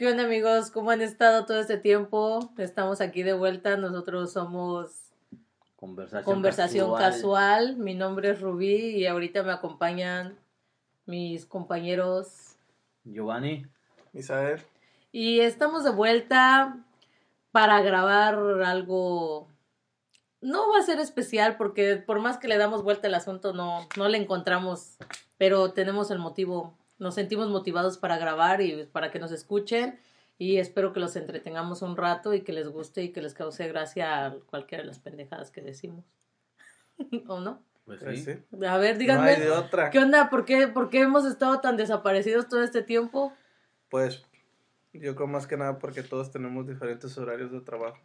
¿Qué onda amigos? ¿Cómo han estado todo este tiempo? Estamos aquí de vuelta. Nosotros somos Conversación, Conversación Casual. Mi nombre es Rubí y ahorita me acompañan mis compañeros Giovanni. Misael. Y estamos de vuelta para grabar algo. No va a ser especial porque por más que le damos vuelta al asunto no, no le encontramos, pero tenemos el motivo, nos sentimos motivados para grabar y para que nos escuchen y espero que los entretengamos un rato y que les guste y que les cause gracia a cualquiera de las pendejadas que decimos. ¿O no? Pues Pues sí. A ver, No díganme, hay de otra. ¿qué onda? ¿Por qué, ¿Por qué hemos estado tan desaparecidos todo este tiempo? Pues yo creo más que nada porque todos tenemos diferentes horarios de trabajo.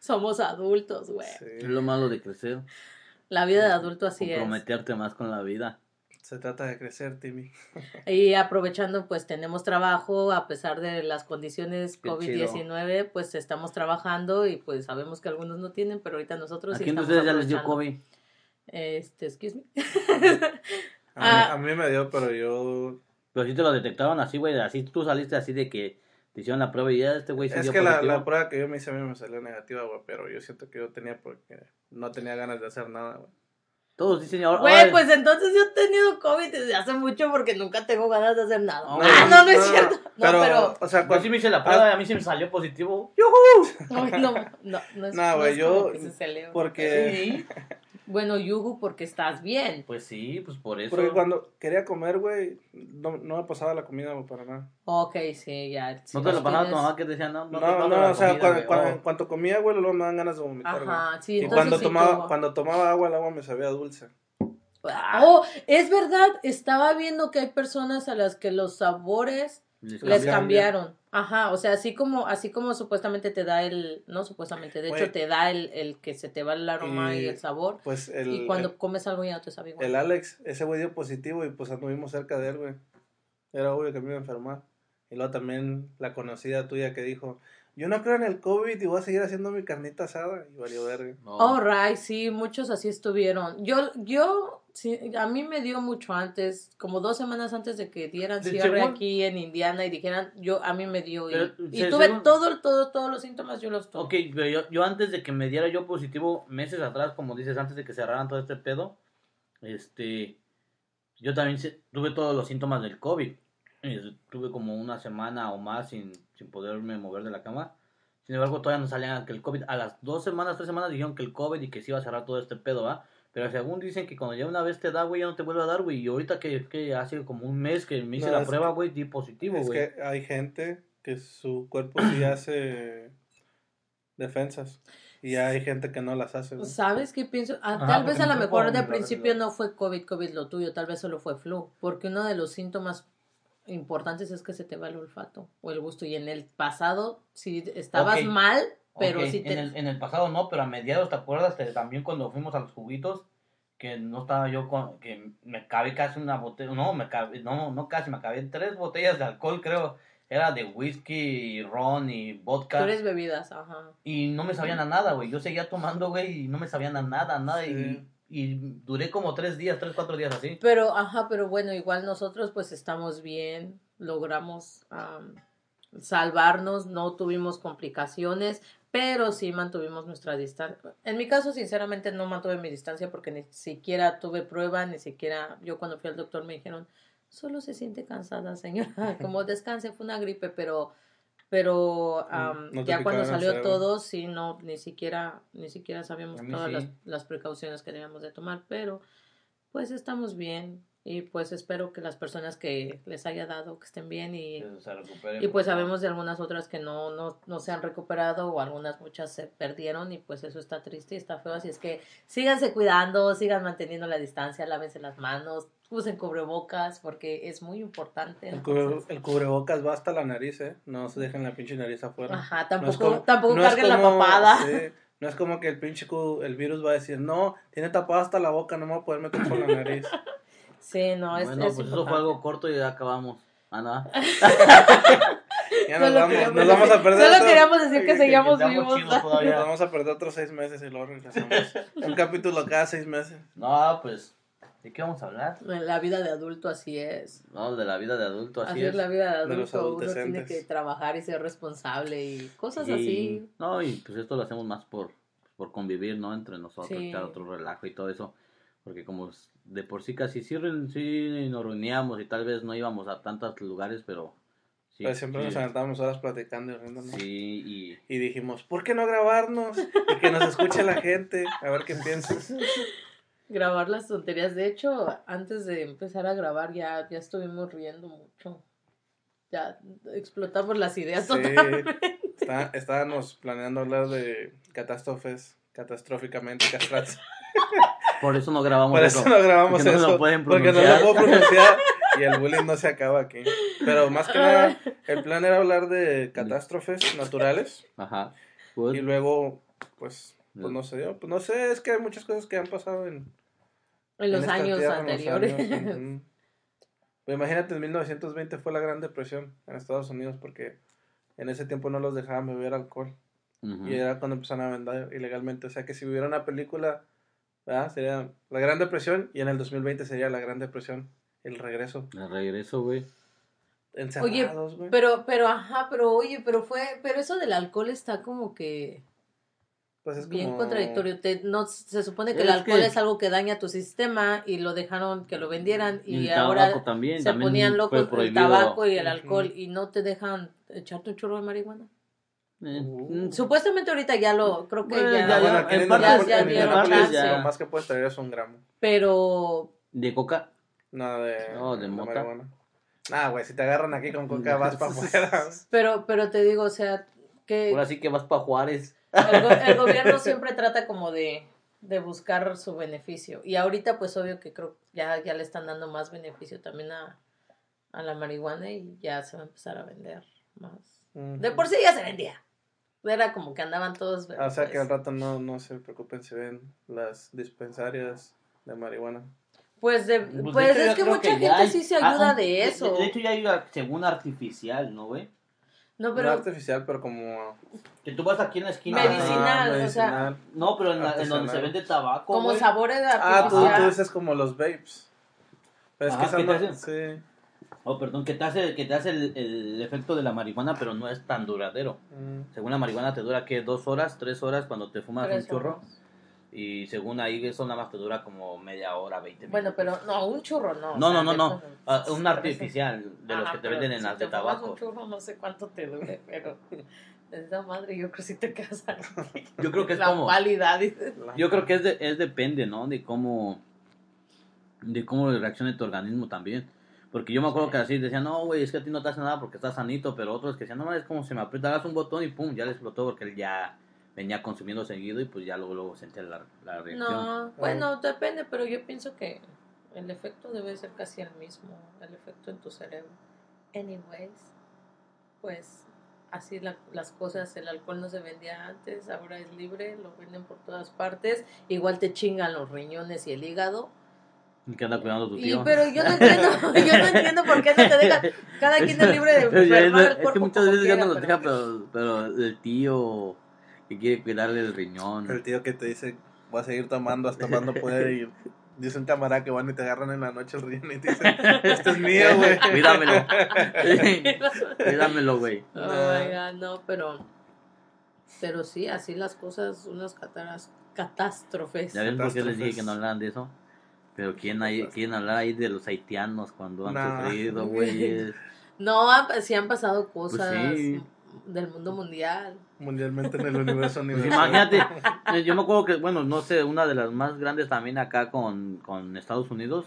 Somos adultos, güey. Sí. Es lo malo de crecer. La vida de adulto así es. comprometerte más con la vida. Se trata de crecer, Timmy. Y aprovechando, pues tenemos trabajo, a pesar de las condiciones Qué COVID-19, pues estamos trabajando y pues sabemos que algunos no tienen, pero ahorita nosotros ¿A sí quién de ustedes ya les dio. COVID? Este, excuse me. A, Ah. mí, a mí me dio, pero yo... Pero si te lo detectaron así, güey. Así tú saliste así de que te hicieron la prueba y ya este güey se Es que la, la prueba que yo me hice a mí me salió negativa, güey, pero yo siento que yo tenía porque no tenía ganas de hacer nada, güey. Todos dicen ahora. Güey, pues entonces yo he tenido COVID desde hace mucho porque nunca tengo ganas de hacer nada. No, ah, no, no es cierto. No, pero, pero... o sea, cuando, sí me hice la prueba y a mí sí me salió positivo. Ay, no, no, no no güey, yo- que se porque, Sí. Bueno, Yugu, porque estás bien. Pues sí, pues por eso. porque cuando quería comer, güey, no, no me pasaba la comida, güey, para nada. Ok, sí, ya. si No te lo pasaba tu tienes- mamá que te decía, no, no, No, no, la o sea, comida, cuando, cuando- Oh. en cuanto comía, güey, luego me dan ganas de vomitar, güey. Ajá, sí, Y entonces cuando sí tomaba, cuando tomaba agua, el agua me sabía dulce. Oh, es verdad, estaba viendo que hay personas a las que los sabores Les cambiaron. Ajá, o sea, así como, así como supuestamente te da el, no supuestamente, de hecho te da el, el que se te va el aroma y, Y- el sabor. Pues el, y cuando el, comes algo ya no te sabe igual. el Alex, ese güey dio positivo y pues anduvimos cerca de él, güey. Era obvio que me iba a enfermar. Y luego también la conocida tuya que dijo, yo no creo en el COVID y voy a seguir haciendo mi carnita asada. Y valió verga. No. Oh, right, sí, muchos así estuvieron. Yo, yo, sí, a mí me dio mucho antes, como dos semanas antes de que dieran De cierre según- aquí en Indiana y dijeran, yo, a mí me dio. Y, Pero, y se- tuve según- todo, todo, todos los síntomas, yo los tuve. Ok, pero yo, yo antes de que me diera yo positivo, meses atrás, como dices, antes de que cerraran todo este pedo, este, yo también se- tuve todos los síntomas del COVID. Tuve como una semana o más sin, sin poderme mover de la cama. Sin embargo, todavía no salían que el COVID, a las dos semanas, tres semanas dijeron que el COVID y que se iba a cerrar todo este pedo, ¿va? Pero según dicen que cuando ya una vez te da, güey, ya no te vuelve a dar, güey. Y ahorita que, que hace como un mes que me hice No, la es prueba, güey, di positivo, es güey. que hay gente que su cuerpo sí hace defensas. Y hay gente que no las hace. güey. ¿Sabes qué pienso? Ah, Ajá, tal vez a lo mejor de no principio no fue COVID, COVID lo tuyo, tal vez solo fue flu, porque uno de los síntomas importantes es que se te va el olfato o el gusto y en el pasado si estabas Ok. mal, pero Ok, sí te... en, el, en el pasado no, pero a mediados, ¿te acuerdas? Te- también cuando fuimos a los juguitos, que no estaba yo con, que me acabé casi una botella, no, me acabé, no, no casi, me acabé tres botellas de alcohol, creo, era de whisky, ron y vodka, Tú eres bebidas, ajá. y no me sabían a nada, güey, yo seguía tomando, güey, y no me sabían a nada, nada, Sí. y, y duré como tres días, tres, cuatro días así. Pero, ajá, pero bueno, igual nosotros pues estamos bien, logramos am, salvarnos, no tuvimos complicaciones, pero sí mantuvimos nuestra distancia. En mi caso, sinceramente, no mantuve mi distancia porque ni siquiera tuve prueba, ni siquiera yo cuando fui al doctor me dijeron, solo se siente cansada, señora, como descanse, fue una gripe, pero... Pero No te ya cuando salió todo, sí, no, ni siquiera, ni siquiera sabíamos todas sí. las, las precauciones que debíamos de tomar, pero pues estamos bien y pues espero que las personas que les haya dado que estén bien y, y pues sabemos de algunas otras que no, no, no se han recuperado o algunas muchas se perdieron y pues eso está triste y está feo, así es que síganse cuidando, sigan manteniendo la distancia, lávense las manos, usen cubrebocas porque es muy importante. El, cubre- el cubrebocas va hasta la nariz, ¿eh? No se dejen la pinche nariz afuera. Ajá, No es tampoco, como- tampoco no carguen la papada. sí, no es como que el pinche cu- el virus va a decir, no, tiene tapada hasta la boca, no me voy a poder meter por la nariz. Sí, no, es, bueno, es pues eso importante. fue algo corto y ya acabamos. Ah, no. Ya nos Solo vamos, queríamos nos vamos a decir- perder. Solo otro- queríamos decir que seguíamos vivos. Nos vamos a perder otros seis meses y luego regresamos. Un capítulo cada seis meses. No, pues ¿De qué vamos a hablar? La vida de adulto así es. No, de la vida de adulto, así, Así, es. es la vida de De los adulto. Uno tiene adolescentes. que trabajar y ser responsable y cosas Y- así. No, y pues esto lo hacemos más por, por convivir, ¿no? Entre nosotros, Sí. echar otro relajo y todo eso. Porque como s- de por sí casi sí, sí nos reuníamos y tal vez no íbamos a tantos lugares, pero sí. Pero siempre sí, nos aventábamos horas platicando y riéndonos. Sí, y Y dijimos, ¿por qué no grabarnos? Y que nos escuche la gente, a ver qué piensas. Grabar las tonterías. De hecho, antes de empezar a grabar ya, ya estuvimos riendo mucho. Ya explotamos las ideas Sí, totalmente. está- estábamos planeando hablar de catástrofes, catastróficamente castradas. por eso no grabamos Por eso. eso no grabamos porque no eso. lo pueden porque no lo puedo pronunciar y el bullying no se acaba aquí. Pero más que nada, el plan era hablar de catástrofes naturales Ajá. Pues, y luego, pues, pues no se dio. Pues no sé, es que hay muchas cosas que han pasado en, En los en años tierra, en los anteriores. años. Pues imagínate, en 1920 fue la Gran Depresión en Estados Unidos porque en ese tiempo no los dejaban beber alcohol. Y era cuando empezaron a vender ilegalmente. O sea que si hubiera una película, ¿verdad? Sería la Gran Depresión y en el 2020 sería la Gran Depresión, el regreso. De regreso, güey. Encerrados, güey. Pero, pero, ajá, pero oye, pero fue, pero eso del alcohol está como que Pues es bien como- contradictorio. Te, no, se supone que el alcohol que- es algo que daña tu sistema y lo dejaron que lo vendieran y, el ahora también, se también ponían locos el tabaco y el alcohol y no te dejan echarte un churro de marihuana. Eh, Uh. Supuestamente ahorita ya lo, creo que Bueno, ya, bueno, en en en. Lo más que puedes traer es un gramo. pero De coca. Nada de, No, de mota. marihuana. Nah, güey, si te agarran aquí con coca vas para afuera. pero pero te digo, o sea, que Ahora sí que vas para Juárez. el, go- el gobierno siempre trata como de, de buscar su beneficio. Y ahorita, pues obvio que creo ya, ya le están dando más beneficio también a, a la marihuana y ya se va a empezar a vender más. De por sí ya se vendía. Era como que andaban todos. O sea que pues, al rato no, no se preocupen si ven las dispensarias de marihuana. Pues, de- Pues, pues es que mucha gente hay- sí se ah, ayuda un- de eso. De, hecho, ya hay según artificial, ¿no, güey? no, No pero artificial, pero como... Que tú vas aquí en la esquina. Medicinal, Ah, o sea. No, pero en, la- en donde se vende tabaco. como sabores Ah, tú, artificial. tú dices como los vapes. Pero es Ajá, que esa ¿qué te no-? Sí. Oh, perdón, que te hace, que te hace el, el efecto de la marihuana, pero no es tan duradero. Mm. Según la marihuana te dura, ¿qué? ¿Dos horas? ¿Tres horas cuando te fumas Tres un churro? horas. Y según ahí, eso nada más te dura como media hora, 20 Bueno, minutos. pero no, un churro no. o No, sea, no, no, no. esos- Ah, un artificial de los Ajá, que te venden en si las te de fumas tabaco. un churro no sé cuánto te dure, pero esa madre yo creo que sí te quedas ahí. Yo creo que es La como... pálida, dices. Yo creo que es, de, es depende, ¿no? De cómo de cómo reaccione tu organismo también. Porque yo me acuerdo que así decían, no, güey, es que a ti no te hace nada porque estás sanito, pero otros que decían, no, es como se me aprieta, das un botón y pum, ya le explotó porque él ya venía consumiendo seguido y pues ya luego, luego sentía la, la reacción. No, bueno, depende, pero yo pienso que el efecto debe ser casi el mismo, el efecto en tu cerebro. Anyways, pues así la- las cosas, el alcohol no se vendía antes, ahora es libre, lo venden por todas partes, igual te chingan los riñones y el hígado. Y que anda cuidando a tu Y, tío. pero yo no entiendo, yo no entiendo por qué no te dejan, cada quien es libre de Pero ya enfermar no- el es cuerpo que muchas veces ya quiera, no los pero- deja, pero, pero el tío que quiere cuidarle el riñón. El tío que te dice, voy a seguir tomando hasta cuando pueda y dice un camarada que van y te agarran en la noche el riñón y te dicen, este es mío, güey. Cuídamelo. Cuídamelo, güey. Oh my God, no, pero. Pero sí, así las cosas, unas cataras, catástrofes. ¿Ya ven por qué les dije que no hablaran de eso? Pero ¿quién hay, quieren hablar ahí de los haitianos cuando han Nah. sufrido, güey? No, sí han pasado cosas Pues sí. del mundo mundial. Mundialmente en el universo Pues imagínate, yo me acuerdo que, bueno, no sé, una de las más grandes también acá con, con Estados Unidos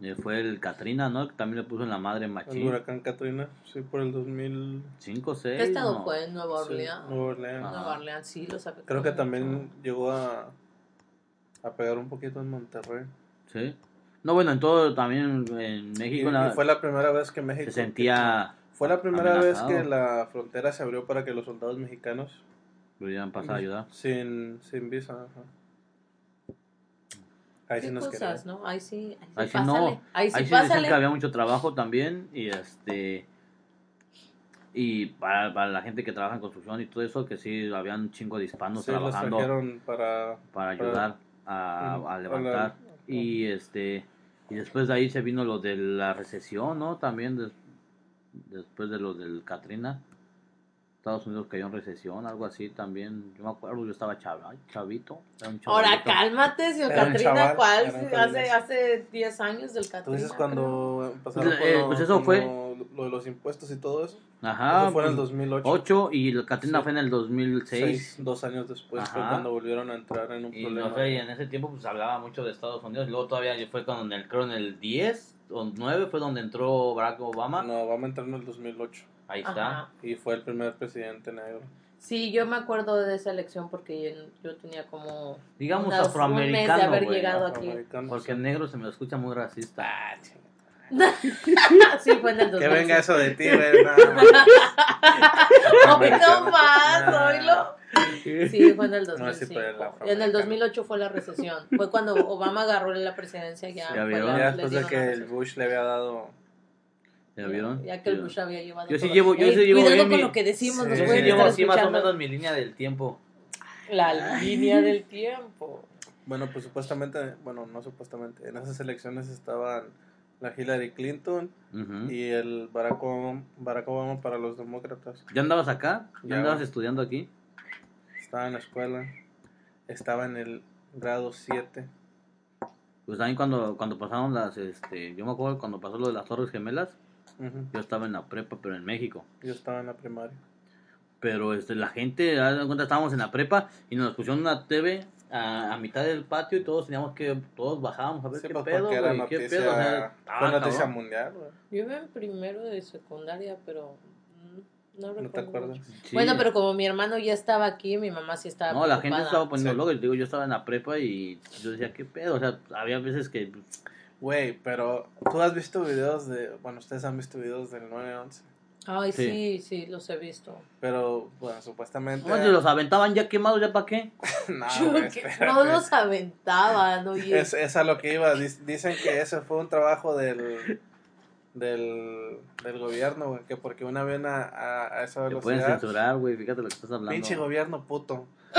eh, fue el Katrina, ¿no? Que también le puso en la madre El machín. huracán Katrina, sí, por el 2000. Cinco, seis. ¿Qué estado no. fue? Nueva sí, Orleans. Nueva Orleans. Nueva Orleans, sí, los afectó Creo que mucho. también llegó a, a pegar un poquito en Monterrey. Sí. No, bueno, en todo, también en Y, México y la- fue la primera vez que México. se sentía, Fue la primera vez amenazado. que la frontera se abrió para que los soldados mexicanos, pudieran pasar a ayudar. sin, sin visa, ajá. Ahí sí ¿Qué nos cosas, querían. no? Ahí sí, ahí sí, Ahí sí no. Ahí sí, Ahí sí dicen pásale. que había mucho trabajo también y este y para, para la gente que trabaja en construcción y todo eso que sí habían un chingo de hispanos Sí, trabajando trajeron para. para ayudar a, a a la- levantar y este Y después de ahí se vino lo de la recesión, ¿no? También des- después de lo del Katrina. Estados Unidos cayó en recesión, algo así también. Yo me acuerdo, yo estaba chava- chavito. era un Ahora cálmate, Katrina, chaval, ¿cuál? hace, hace 10 años del dices creo. cuando Pues, con, eh, lo, pues eso fue. lo, de los impuestos y todo eso. Ajá. eso fue en el pues, 2008. 8 y el Katrina Sí. fue en el 2006. Seis, dos años después fue Ajá. cuando volvieron a entrar en un Y problema. no sé, y en ese tiempo pues hablaba mucho de Estados Unidos. Y luego todavía fue cuando en el, creo en el 10 o 9 fue donde entró Barack Obama. No, vamos a entrar en el 2008. Ahí está. Ajá. Y fue el primer presidente negro. Sí, yo me acuerdo de esa elección porque yo, yo tenía como Digamos unas- un mes de afroamericano, haber güey. llegado aquí. Afroamericano, Porque sí. negro se me escucha muy racista. Ah, sí, fue en el 2006. Que venga eso de ti, güey. nada más. Hoy no más, Nah. oílo. Sí, fue en el No, sí, 2005. pero el en el afroamericano. 2008 fue la recesión. Fue cuando Obama agarró la presidencia ya. Vieron. la- Ya después de que el. Bush le había dado. ¿Ya vieron? Ya que el Bush había llevado. Yo sí todo. llevo- yo Ey, sí llevo Cuidado con mi- lo que decimos, Sí. nos Yo Yo pueden sí estar llevo así más o menos mi línea del tiempo. La línea del tiempo. Bueno, pues supuestamente, bueno, no supuestamente, en esas elecciones estaban la Hillary Clinton y el Barack Obama, Barack Obama para los demócratas. ¿Ya andabas acá? ¿Ya Ya, andabas estudiando aquí? Estaba en la escuela, estaba en el grado 7. Pues también cuando, cuando pasaron las, este, yo me acuerdo cuando pasó lo de las Torres Gemelas, Ujú. yo estaba en la prepa, pero en México. Yo estaba en la primaria. Pero este, la gente, cuenta, estábamos en la prepa y nos pusieron una TV a, a mitad del patio y todos teníamos que, todos bajábamos a ver Sí, qué pues, pedo, era güey, qué noticia, pedo. O sea, ah, noticia cabrón. mundial, güey. Yo iba en primero de secundaria, pero no, ¿No te acuerdas? Sí. Bueno, pero como mi hermano ya estaba aquí, mi mamá sí estaba No, la gente preocupada. estaba poniendo Sí. loco. y Digo, yo estaba en la prepa y yo decía, ¿qué pedo? O sea, había veces que. Güey, pero tú has visto videos de, bueno, ustedes han visto videos del 911, Ay, Sí. sí, sí, los he visto. pero, bueno, supuestamente... Los aventaban ya quemados, ¿ya para qué? No, espérate. no los aventaban, oye. Es, es a lo que iba. Dic- Dicen que ese fue un trabajo del del, del gobierno, güey. Que porque una vez a, a, a esa Te pueden velocidad. censurar, güey. Fíjate lo que estás hablando. Pinche gobierno puto.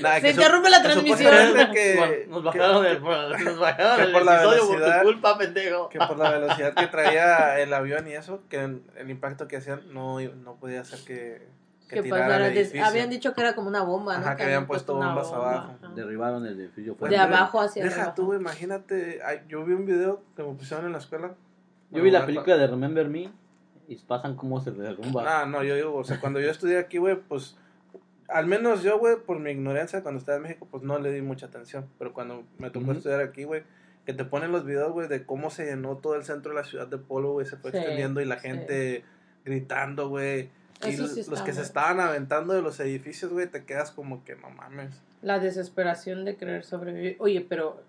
Nah, Se interrumpe la transmisión. que- Bueno, nos bajaron que- el, nos bajaron el por la episodio por velocidad- tu culpa, pendejo. Que por la velocidad que traía el avión y eso, que el impacto que hacían no, no podía hacer que, que pasara el des- edificio. habían dicho que era como una bomba, ¿no? Ajá, que habían puesto bombas bomba, abajo. ajá. Derribaron el edificio. Pues, De abajo hacia Deja abajo. tú, güey, imagínate. yo vi un video que me pusieron en la escuela. Yo vi la película de Remember Me y pasan cómo se derrumba. Ah, no, yo digo, o sea, cuando yo estudié aquí, güey, pues, al menos yo, güey, por mi ignorancia, cuando estaba en México, pues no le di mucha atención. Pero cuando me tocó estudiar aquí, güey, que te ponen los videos, güey, de cómo se llenó todo el centro de la ciudad de Polo, güey, se fue Sí, extendiendo y la sí. gente gritando, güey. Y sí los que se estaban aventando de los edificios, güey, te quedas como que no mames. La desesperación de querer sobrevivir. Oye, pero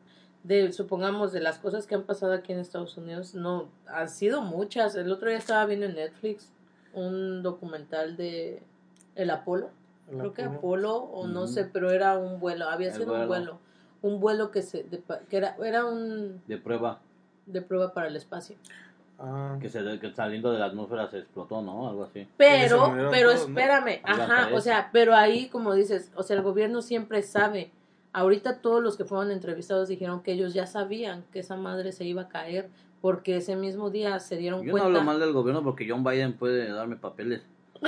de supongamos de las cosas que han pasado aquí en Estados Unidos, no, han sido muchas. El otro día estaba viendo en Netflix un documental de el Apolo. Creo que Apolo o no Ujú. sé, pero era un vuelo, había El sido un vuelo. un vuelo que se de que era era un De prueba. de prueba para el espacio. Ah, Que, se, que saliendo de la atmósfera se explotó, ¿no? Algo así. Pero, pero todos, ¿no? espérame, Algo ajá, o sea, pero ahí como dices, o sea, el gobierno siempre sabe. Ahorita todos los que fueron entrevistados dijeron que ellos ya sabían que esa madre se iba a caer porque ese mismo día se dieron Yo no cuenta. hablo mal del gobierno porque John Biden puede darme papeles.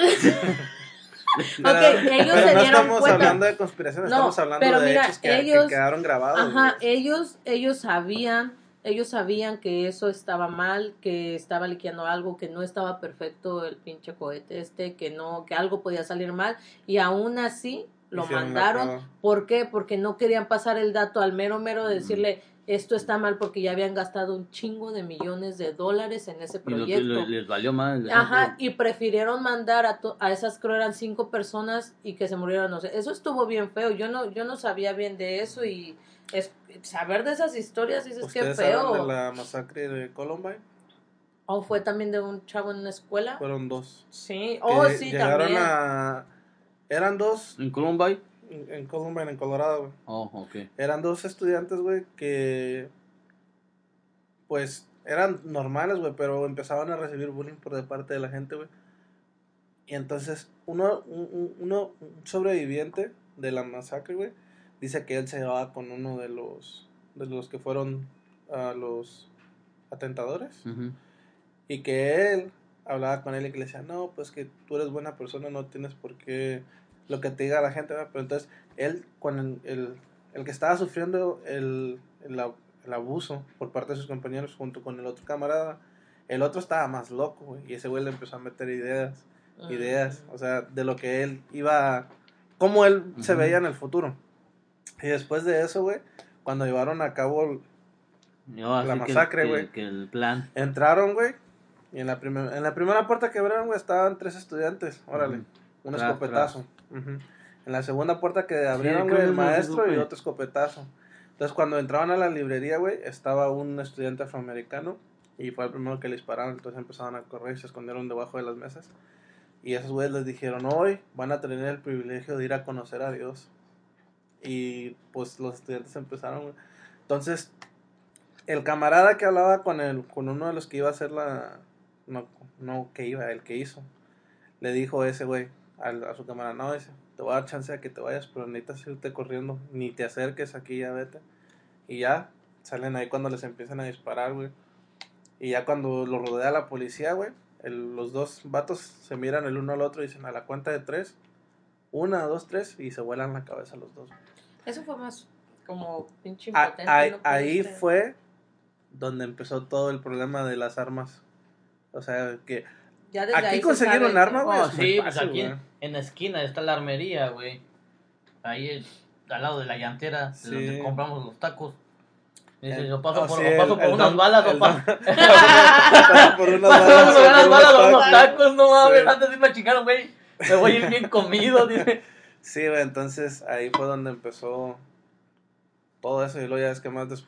Ok, ellos pero se no dieron estamos cuenta. hablando de conspiraciones, No, estamos hablando pero de mira, hechos que, que ellos- quedaron grabados. Ajá, ellos, ellos sabían, ellos sabían que eso estaba mal, que estaba liqueando algo, que no estaba perfecto el pinche cohete este, que no, que algo podía salir mal, y aún así lo Hicieron mandaron. ¿Por qué? Porque no querían pasar el dato al mero mero de decirle esto está mal porque ya habían gastado un chingo de millones de dólares en ese Y lo- proyecto. lo- les valió más. les- Ajá, y prefirieron mandar a, to- a esas, creo eran cinco personas y que se murieron, no sé, eso estuvo bien feo, yo no, yo no sabía bien de eso y es, saber de esas historias dices que ¿Ustedes saben feo. de la masacre de Columbine? O fue también de un chavo en una escuela. Fueron dos. Sí, Que oh sí, llegaron también. a... Eran dos ¿En Columbine? En en Columbine, en Colorado, güey. Oh, ok. Eran dos estudiantes, güey, que... Pues eran normales, güey, pero empezaban a recibir bullying por de parte de la gente, güey. Y entonces uno, un, un- uno, un sobreviviente de la masacre, güey, dice que él se llevaba con uno de los, de los que fueron a los atentadores y que él hablaba con él y que le decía, no, pues que tú eres buena persona, no tienes por qué lo que te diga la gente, ¿verdad? pero entonces él, con el, el, que estaba sufriendo el, el, ab- el abuso por parte de sus compañeros junto con el otro camarada, el otro estaba más loco, güey, y ese güey le empezó a meter ideas, ideas, o sea, de lo que él iba, cómo él se veía en el futuro. Y después de eso, güey, cuando llevaron a cabo La masacre, que- güey. Que, el plan. Entraron, güey. Y en la, primer- en la primera puerta que abrieron, güey, estaban tres estudiantes. Órale. Un Tras, escopetazo. Ujú. En la segunda puerta que abrieron, güey, el eso maestro y otro escopetazo. Entonces, cuando entraban a la librería, güey, estaba un estudiante afroamericano. Y fue el primero que le dispararon. Entonces empezaron a correr y se escondieron debajo de las mesas. Y esos güeyes les dijeron, hoy van a tener el privilegio de ir a conocer a Dios. Y pues los estudiantes empezaron, güey. Entonces, el camarada que hablaba con el, con uno de los que iba a hacer la, no, no que iba, el que hizo, le dijo ese güey al- a su camarada, no, dice, te voy a dar chance a que te vayas, pero necesitas irte corriendo, ni te acerques aquí, ya vete. Y ya, salen ahí cuando les empiezan a disparar, güey. Y ya cuando lo rodea la policía, güey, el- los dos vatos se miran el uno al otro y dicen a la cuenta de tres, una, dos, tres, y se vuelan la cabeza los dos. Eso fue más como pinche A- impotente. ahí, ¿no? ahí Pudiste- fue donde empezó todo el problema de las armas. O sea, que Ya desde aquí ahí se conseguir sabe un arma, que- güey, Oh, sí, pues fácil, aquí güey. en, la esquina está la armería, güey. Ahí es, al lado de la llantera, de Sí. donde compramos los tacos. Dice, yo paso oh, por, sí, o paso el- por el unas don- balas o paso, por unas paso balas, por unas balas o unos unos tacos, no mames, Sí. antes sí me chingaron, güey. Me voy a ir bien comido, dice. Sí, güey, entonces ahí fue donde empezó todo eso. Y luego ya es que más, des-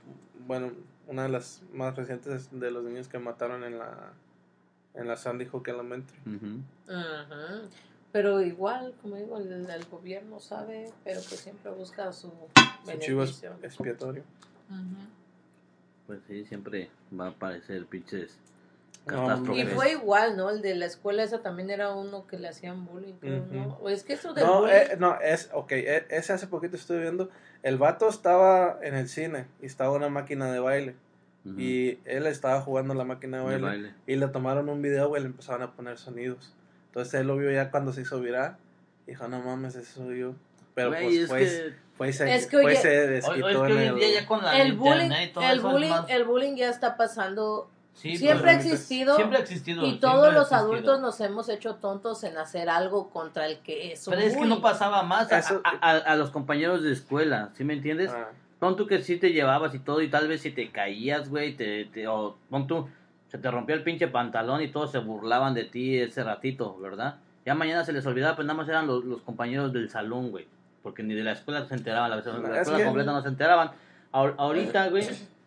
bueno, una de las más recientes de los niños que mataron en la, en la Sandy Hook Elementary. Ujú. Pero igual, como digo, el, el gobierno sabe, pero que siempre busca su Su beneficio. expiatorio. Ujú. Pues sí, siempre va a aparecer pinches No, Y fue igual, ¿no? El de la escuela esa también era uno que le hacían bullying, creo, Ujú. ¿no? O es que eso del No, bullying... eh, no, es, ok, e- ese hace poquito estuve viendo, el vato estaba en el cine y estaba una máquina de baile Ujú. y él estaba jugando la máquina de baile, baile. y le tomaron un video, güey, le empezaron a poner sonidos. Entonces él lo vio ya cuando se hizo viral, dijo, no mames, ese soy yo. Pero Güey, pues es fue, que, fue y se, desquitó hoy es que en el- ya con la el bullying, internet y todo el eso bullying, más- el bullying ya está pasando, sí, siempre ha pues, existido, siempre ha existido. y todos los existido. adultos nos hemos hecho tontos en hacer algo contra el que es un Pero es que bullying. no pasaba más a, Eso- a- a- a los compañeros de escuela, ¿sí me entiendes? Ah, Pon tú que sí te llevabas y todo, y tal vez si te caías, güey, te, te, o pon tú, se te rompía el pinche pantalón y todos se burlaban de ti ese ratito, ¿verdad? Ya mañana se les olvidaba, pues nada más eran los, los compañeros del salón, güey. Porque ni de la escuela se enteraban, la, la Es escuela que- completa no se enteraban. Ahor- ahorita, güey,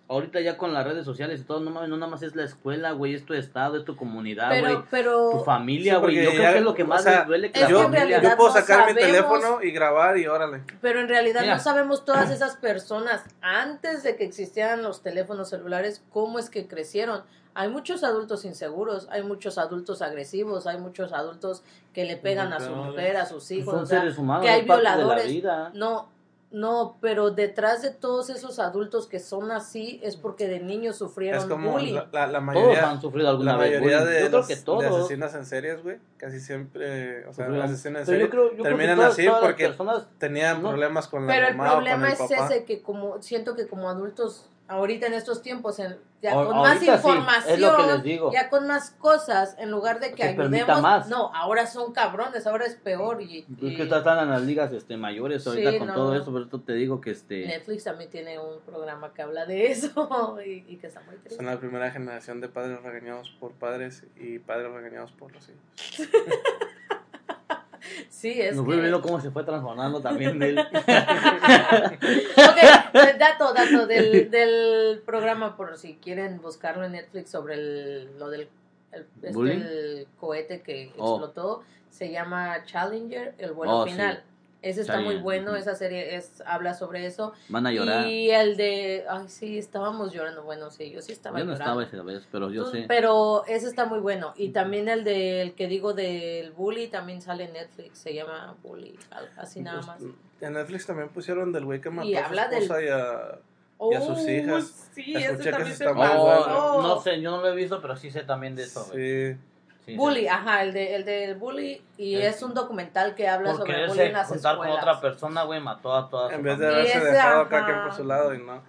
ahorita ya con las redes sociales y todo, no mames, no nada más es la escuela, güey, es tu estado, es tu comunidad, güey. pero, pero, Tu familia, Sí, güey. Yo creo que es lo que o más sea, les duele que es la que yo puedo no sacar mi sabemos- teléfono y grabar y órale. pero en realidad Mira. no sabemos todas esas personas antes de que existieran los teléfonos celulares cómo es que crecieron. Hay muchos adultos inseguros, hay muchos adultos agresivos, hay muchos adultos que le pegan a su mujer, a sus hijos, Son o sea, seres humanos, que hay violadores. vida. No, no, pero detrás de todos esos adultos que son así es porque de niños sufrieron Es como bullying. la, la, la Todos mayoría, han sufrido alguna la vez. mayoría bullying. de, Yo creo los- que de todos. asesinas en series, güey, casi siempre, o sea, sufrieron. asesinas en Pero serie, yo creo, yo creo que terminan todas- así todas porque personas tenían No. problemas con la Pero el mamá o con problema el es papá. ese que como siento que como adultos ahorita en estos tiempos en- ya Ahor- con más sí, información, es lo que les digo. ya con más cosas, en lugar de que ayudemos, más. no, ahora son cabrones, ahora es peor y, Es y que están en las ligas este, mayores ahorita Sí, con no. todo eso, por eso te digo que este... Netflix también tiene un programa que habla de eso y, y que está muy triste. Son la primera generación de padres regañados por padres y padres regañados por los hijos. Sí, es Nos que... viendo cómo se fue transformando también él. Ok, dato, dato del, del programa, por si quieren buscarlo en Netflix sobre el, lo del el, este, cohete que Oh. explotó. Se llama Challenger, el vuelo Oh, sí. Ese está Está muy bueno, esa serie es habla sobre eso. Van a llorar. Y el de, ay, sí, estábamos llorando. Bueno, sí, yo sí estaba yo no llorando. estaba esa vez, pero yo Tú- sé. Pero ese está muy bueno. Y también el del que digo del Bully también sale en Netflix. Se llama Bully. Así nada más. Pues, en Netflix también pusieron del güey que mató Y a su habla del- esposa y a... y a sus Oh, hijas. Sí, Escuché ese que también se está muy bueno. Oh, no sé, yo no lo he visto, pero sí sé también de eso. Sí. Sí, sí. Bully, ajá, el de el del Bully. Y El- es un documental que habla sobre bullying en las juntar con escuelas. otra persona, güey, mató a toda su En vez de haberse ese, dejado ajá. cada quien por su lado y no.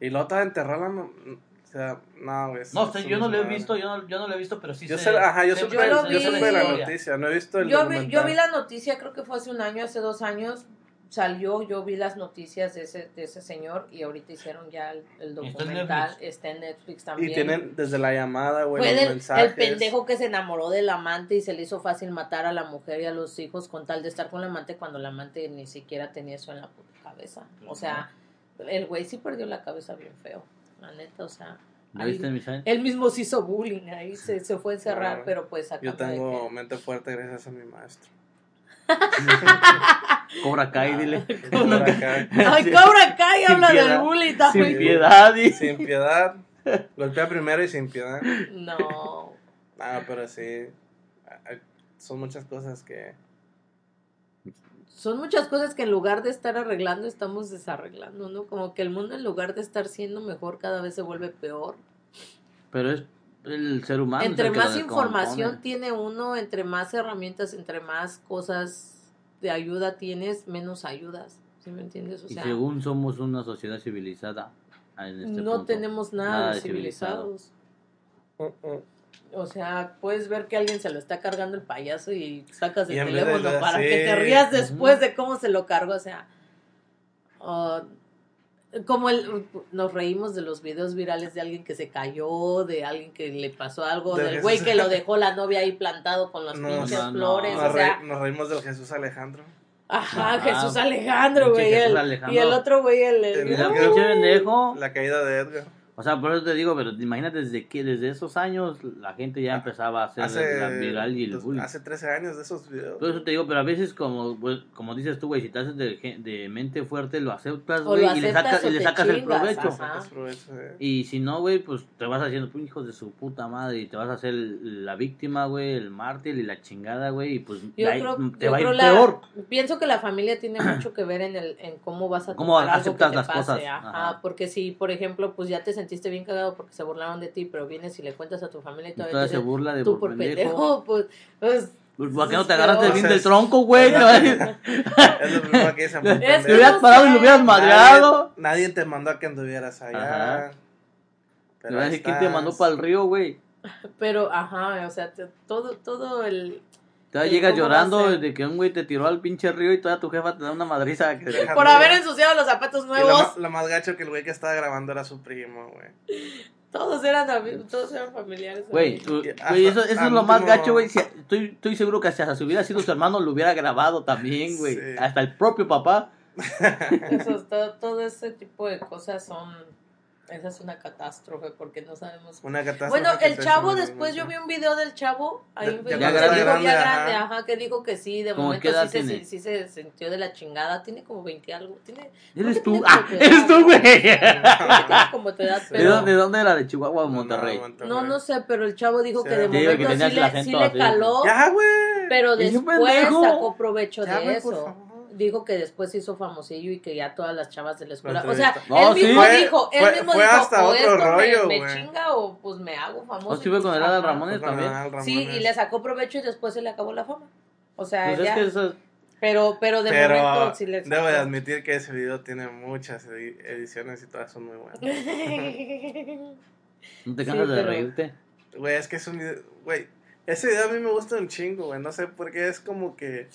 Y la otra enterrarla, no, o sea, no, güey. No es yo no lo he visto, yo no, yo no lo he visto, pero sí Yo sé. sé, ajá, yo sé- supe, Yo yo vi. supe la noticia, no he visto el Yo vi, documental. yo vi la noticia, creo que fue hace un año, hace dos años, salió, yo vi las noticias de ese, de ese señor y ahorita hicieron ya el, el Está en documental, está en Netflix también. Y tienen desde la llamada, güey, Fue los del- mensajes. el pendejo que se enamoró del amante y se le hizo fácil matar a la mujer y a los hijos con tal de estar con la amante cuando la amante ni siquiera tenía eso en la puta cabeza. O sea, el güey sí perdió la cabeza bien feo, la neta, o sea. Él mismo se hizo bullying, ahí se, se fue a encerrar, Claro. pero pues a Yo tengo que- mente fuerte gracias a mi maestro. Cobra Kai, dile. Por acá, Ay, Cobra Kai Sin habla piedad. del bullying Sin también. piedad, y... sin piedad. Golpea primero y sin piedad. No. Ah, pero sí. Son muchas cosas que. Son muchas cosas que en lugar de estar arreglando, estamos desarreglando, ¿no? Como que el mundo en lugar de estar siendo mejor, cada vez se vuelve peor. Pero es el ser humano. entre más información tiene uno, entre más herramientas, entre más cosas de ayuda tienes, menos ayudas. ¿Sí me entiendes? O Y sea, según somos una sociedad civilizada. en este no punto, tenemos nada, nada de de civilizado. civilizados. O sea, puedes ver que alguien se lo está cargando el payaso y sacas el Y teléfono la- para sí. que te rías después de cómo se lo cargó. O sea, como el, nos reímos de los videos virales de alguien que se cayó, de alguien que le pasó algo, De del güey que lo dejó la novia ahí plantado con las No, pinches no, no. flores. Nos, o sea, re- nos reímos del Jesús Alejandro. ajá, Ajá. Jesús Alejandro, güey. Jesús el- Alejandro. Y el otro güey, el, el- El- el-. La caída de Edgar. O sea, por eso te digo, pero imagínate desde que desde esos años la gente ya empezaba a hacer Hace, la viral y el pues, bullying. hace 13 años de esos videos. Por eso te digo, pero a veces como pues, como dices tú, güey, si te haces de, de mente fuerte, lo aceptas, güey, y le aceptas sacas, y le sacas el chingas, provecho. Sacas provecho, eh. Y si no, güey, pues te vas haciendo pues, hijos de su puta madre y te vas a hacer la víctima, güey, el mártir y la chingada, güey, y pues Yo la- creo, te yo va a ir la- peor. pienso que la familia tiene mucho que ver en el en cómo vas a Cómo tomar algo aceptas que te las pase, cosas, ajá, ajá. porque si por ejemplo pues ya te sentiste bien cagado porque se burlaron de ti pero vienes y le cuentas a tu familia y todavía se burla de tú por pendejo. pendejo pues, pues Pues, ¿Por qué no te agarraste bien del tronco, güey? Te Es lo primero que dicen. hubieras parado y lo hubieras madreado. Nadie, te mandó a que anduvieras allá. Pero quién te mandó para el río, güey. pero ajá o sea todo todo el Todavía ¿Y llegas llorando de que un güey te tiró al pinche río y toda tu jefa te da una madriza. Que Deja- por haber ensuciado los zapatos lo, nuevos lo más gacho que el güey que estaba grabando era su primo, güey. todos eran amigos todos eran familiares Güey, tú- eso, eso es lo más gacho, güey. Si- estoy, estoy seguro que hasta si hubiera sido su hermano lo hubiera grabado también, güey. Sí. Hasta el propio papá. Eso, todo, todo ese tipo de cosas son esa es una catástrofe porque no sabemos Una catástrofe. Bueno, el te chavo, después yo vi un video del chavo, ahí en ya que dijo grande, ya ajá. grande, ajá, que dijo que sí, de ¿Cómo momento sí se, tiene? sí, sí se sintió de la chingada, tiene como 20 algo, tiene, Eres tú. tiene Ah, eres tú, güey. como Sí. ¿De pero dónde, de dónde era? ¿De Chihuahua o No, Monterrey? Monterrey. no, no sé, pero el chavo dijo Sí, que de que momento sí le, sí le caló, Ya, güey. pero después sacó provecho Ya, de eso. Dijo que después se hizo famosillo y que ya todas las chavas de la escuela. O sea. No, él sí. mismo Fue- dijo, él fue- mismo fue dijo, hasta o otro esto me- rollo, me, chinga o pues me hago famoso. ¿O sí fue con el Adal. Ramones también? Sí, y le sacó provecho y después se le acabó la fama. O sea, Pues es ya. que eso- Pero, pero de Pero momento sí le debo de admitir que ese video tiene muchas edi- ediciones y todas son muy buenas. no te Sí, cansas de pero- reírte. Güey, es que es un video, güey, ese video a mí me gusta un chingo, güey, no sé por qué es como que,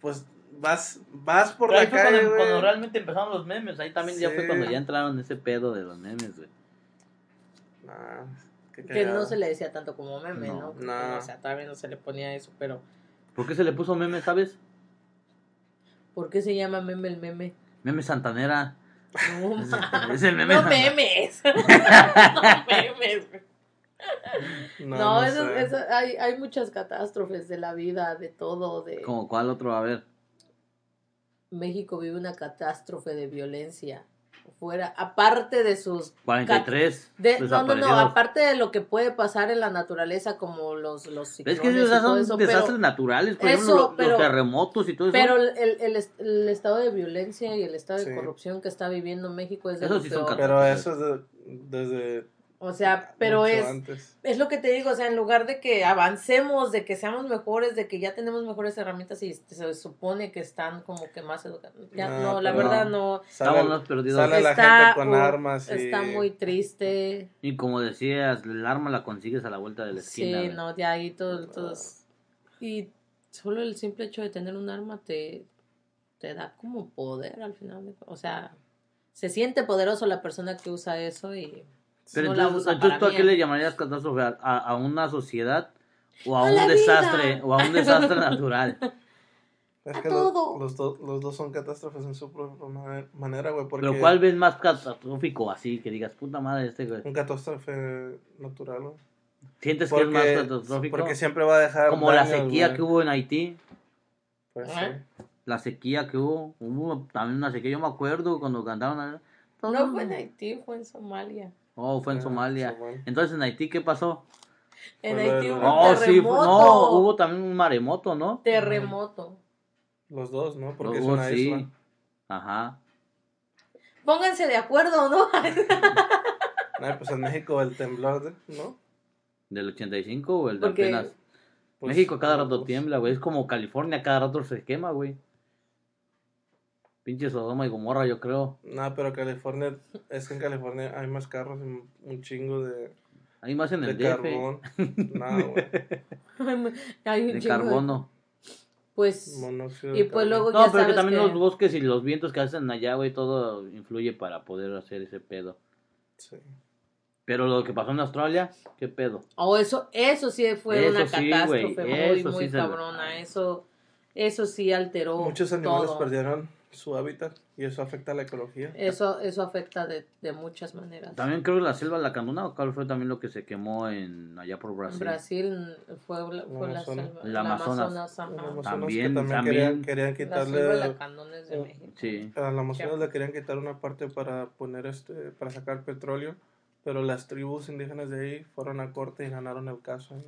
pues, vas, vas por Pero la fue calle, cuando, cuando realmente empezaron los memes. Ahí también ya fue cuando ya entraron ese pedo de los memes, güey. Nah, que no se le decía tanto como meme, No. ¿no? O sea, todavía no se le ponía eso, pero ¿Por qué se le puso meme, sabes? ¿por qué se llama meme el meme? Meme Santanera. No, Es, ma- es el meme. no Santa- memes. no memes. No, No, no eso, sé. eso- hay, hay muchas catástrofes de la vida, de todo, de... ¿Como cuál otro? A ver. México vive una catástrofe de violencia. Fuera, aparte de sus 43 de, no, no, no, aparte de lo que puede pasar en la naturaleza como los los Es ciclones que y esos todo son eso, desastres pero, naturales, por Eso, ejemplo, pero- los terremotos y todo eso. pero el, el, est- el estado de violencia y el estado de Sí. corrupción que está viviendo México es de Eso sí son. Pero eso es de- desde. O sea, pero mucho es Antes. es lo que te digo, o sea, en lugar de que avancemos, de que seamos mejores, de que ya tenemos mejores herramientas y se supone que están como que más educados. Ya, No, no, la pero verdad no. más perdidos. sale la Está, gente con uh, armas y. Está muy triste. Y como decías, el arma la consigues a la vuelta de la esquina. Sí, no, de ahí todo, todos. Y solo el simple hecho de tener un arma te, te da como poder al final. de- o sea, se siente poderoso la persona que usa eso y Pero no la entonces, usa entonces para ¿tú a qué le llamarías catástrofe? ¿A, a- una sociedad o a, ¡A un la vida! desastre? ¿O a un desastre natural? Es que los, do- los dos son catástrofes en su propia ma- manera, güey. Porque Pero ¿cuál ves más catastrófico así? Que digas, puta madre, este güey. Un catástrofe natural, güey. ¿Sientes que es más catastrófico? porque siempre va a dejar. Como la sequía güey. que hubo en Haití. Pues, sí. La sequía que hubo. Hubo también una sequía, yo me acuerdo cuando cantaron. No fue en Haití, fue en Somalia. Oh, fue en Ah, Somalia. Somalia. Entonces en Haití, ¿qué pasó? En Fue Haití hubo un Oh, sí, terremoto. fue- no, hubo también un maremoto, ¿no? Terremoto. Los dos, ¿no? Porque Hubo, es una sí. isla. Ajá. Pónganse de acuerdo, ¿no? Ay, pues en México el temblor, de- ¿no? ¿Del 85 o el de Porque- apenas? Pues, México cada los rato dos. tiembla, güey. Es como California, cada rato se quema, güey. Pinche Sodoma y Gomorra, yo creo. No, pero California, es que en California hay más carros y un chingo de, Hay más en de el DF. carbón. No, güey. Hay un De chingo carbono. Pues, Monóxido y de pues luego. No, ya pero que también que- los bosques y los vientos que hacen allá, güey, todo influye para poder hacer ese pedo. Sí. Pero lo que pasó en Australia, ¿qué pedo? Oh, eso, eso sí fue Eso una sí, catástrofe muy, eso muy sí se lo- cabrona. Eso, eso sí alteró Muchos animales todo. perdieron su hábitat y eso afecta a la ecología. Eso, eso afecta de, de muchas maneras. También creo que la selva lacandona, ¿o cuál fue también lo que se quemó en allá por En Brasil? Brasil fue, la- fue la, Amazonas. selva, El la Amazonas. Los amazonas También, que también, también. Querían, querían La quitarle selva la Candones de eh, México. Sí. a la Amazonas le querían quitar una parte para poner este para sacar petróleo pero las tribus indígenas de ahí fueron a corte y ganaron el caso y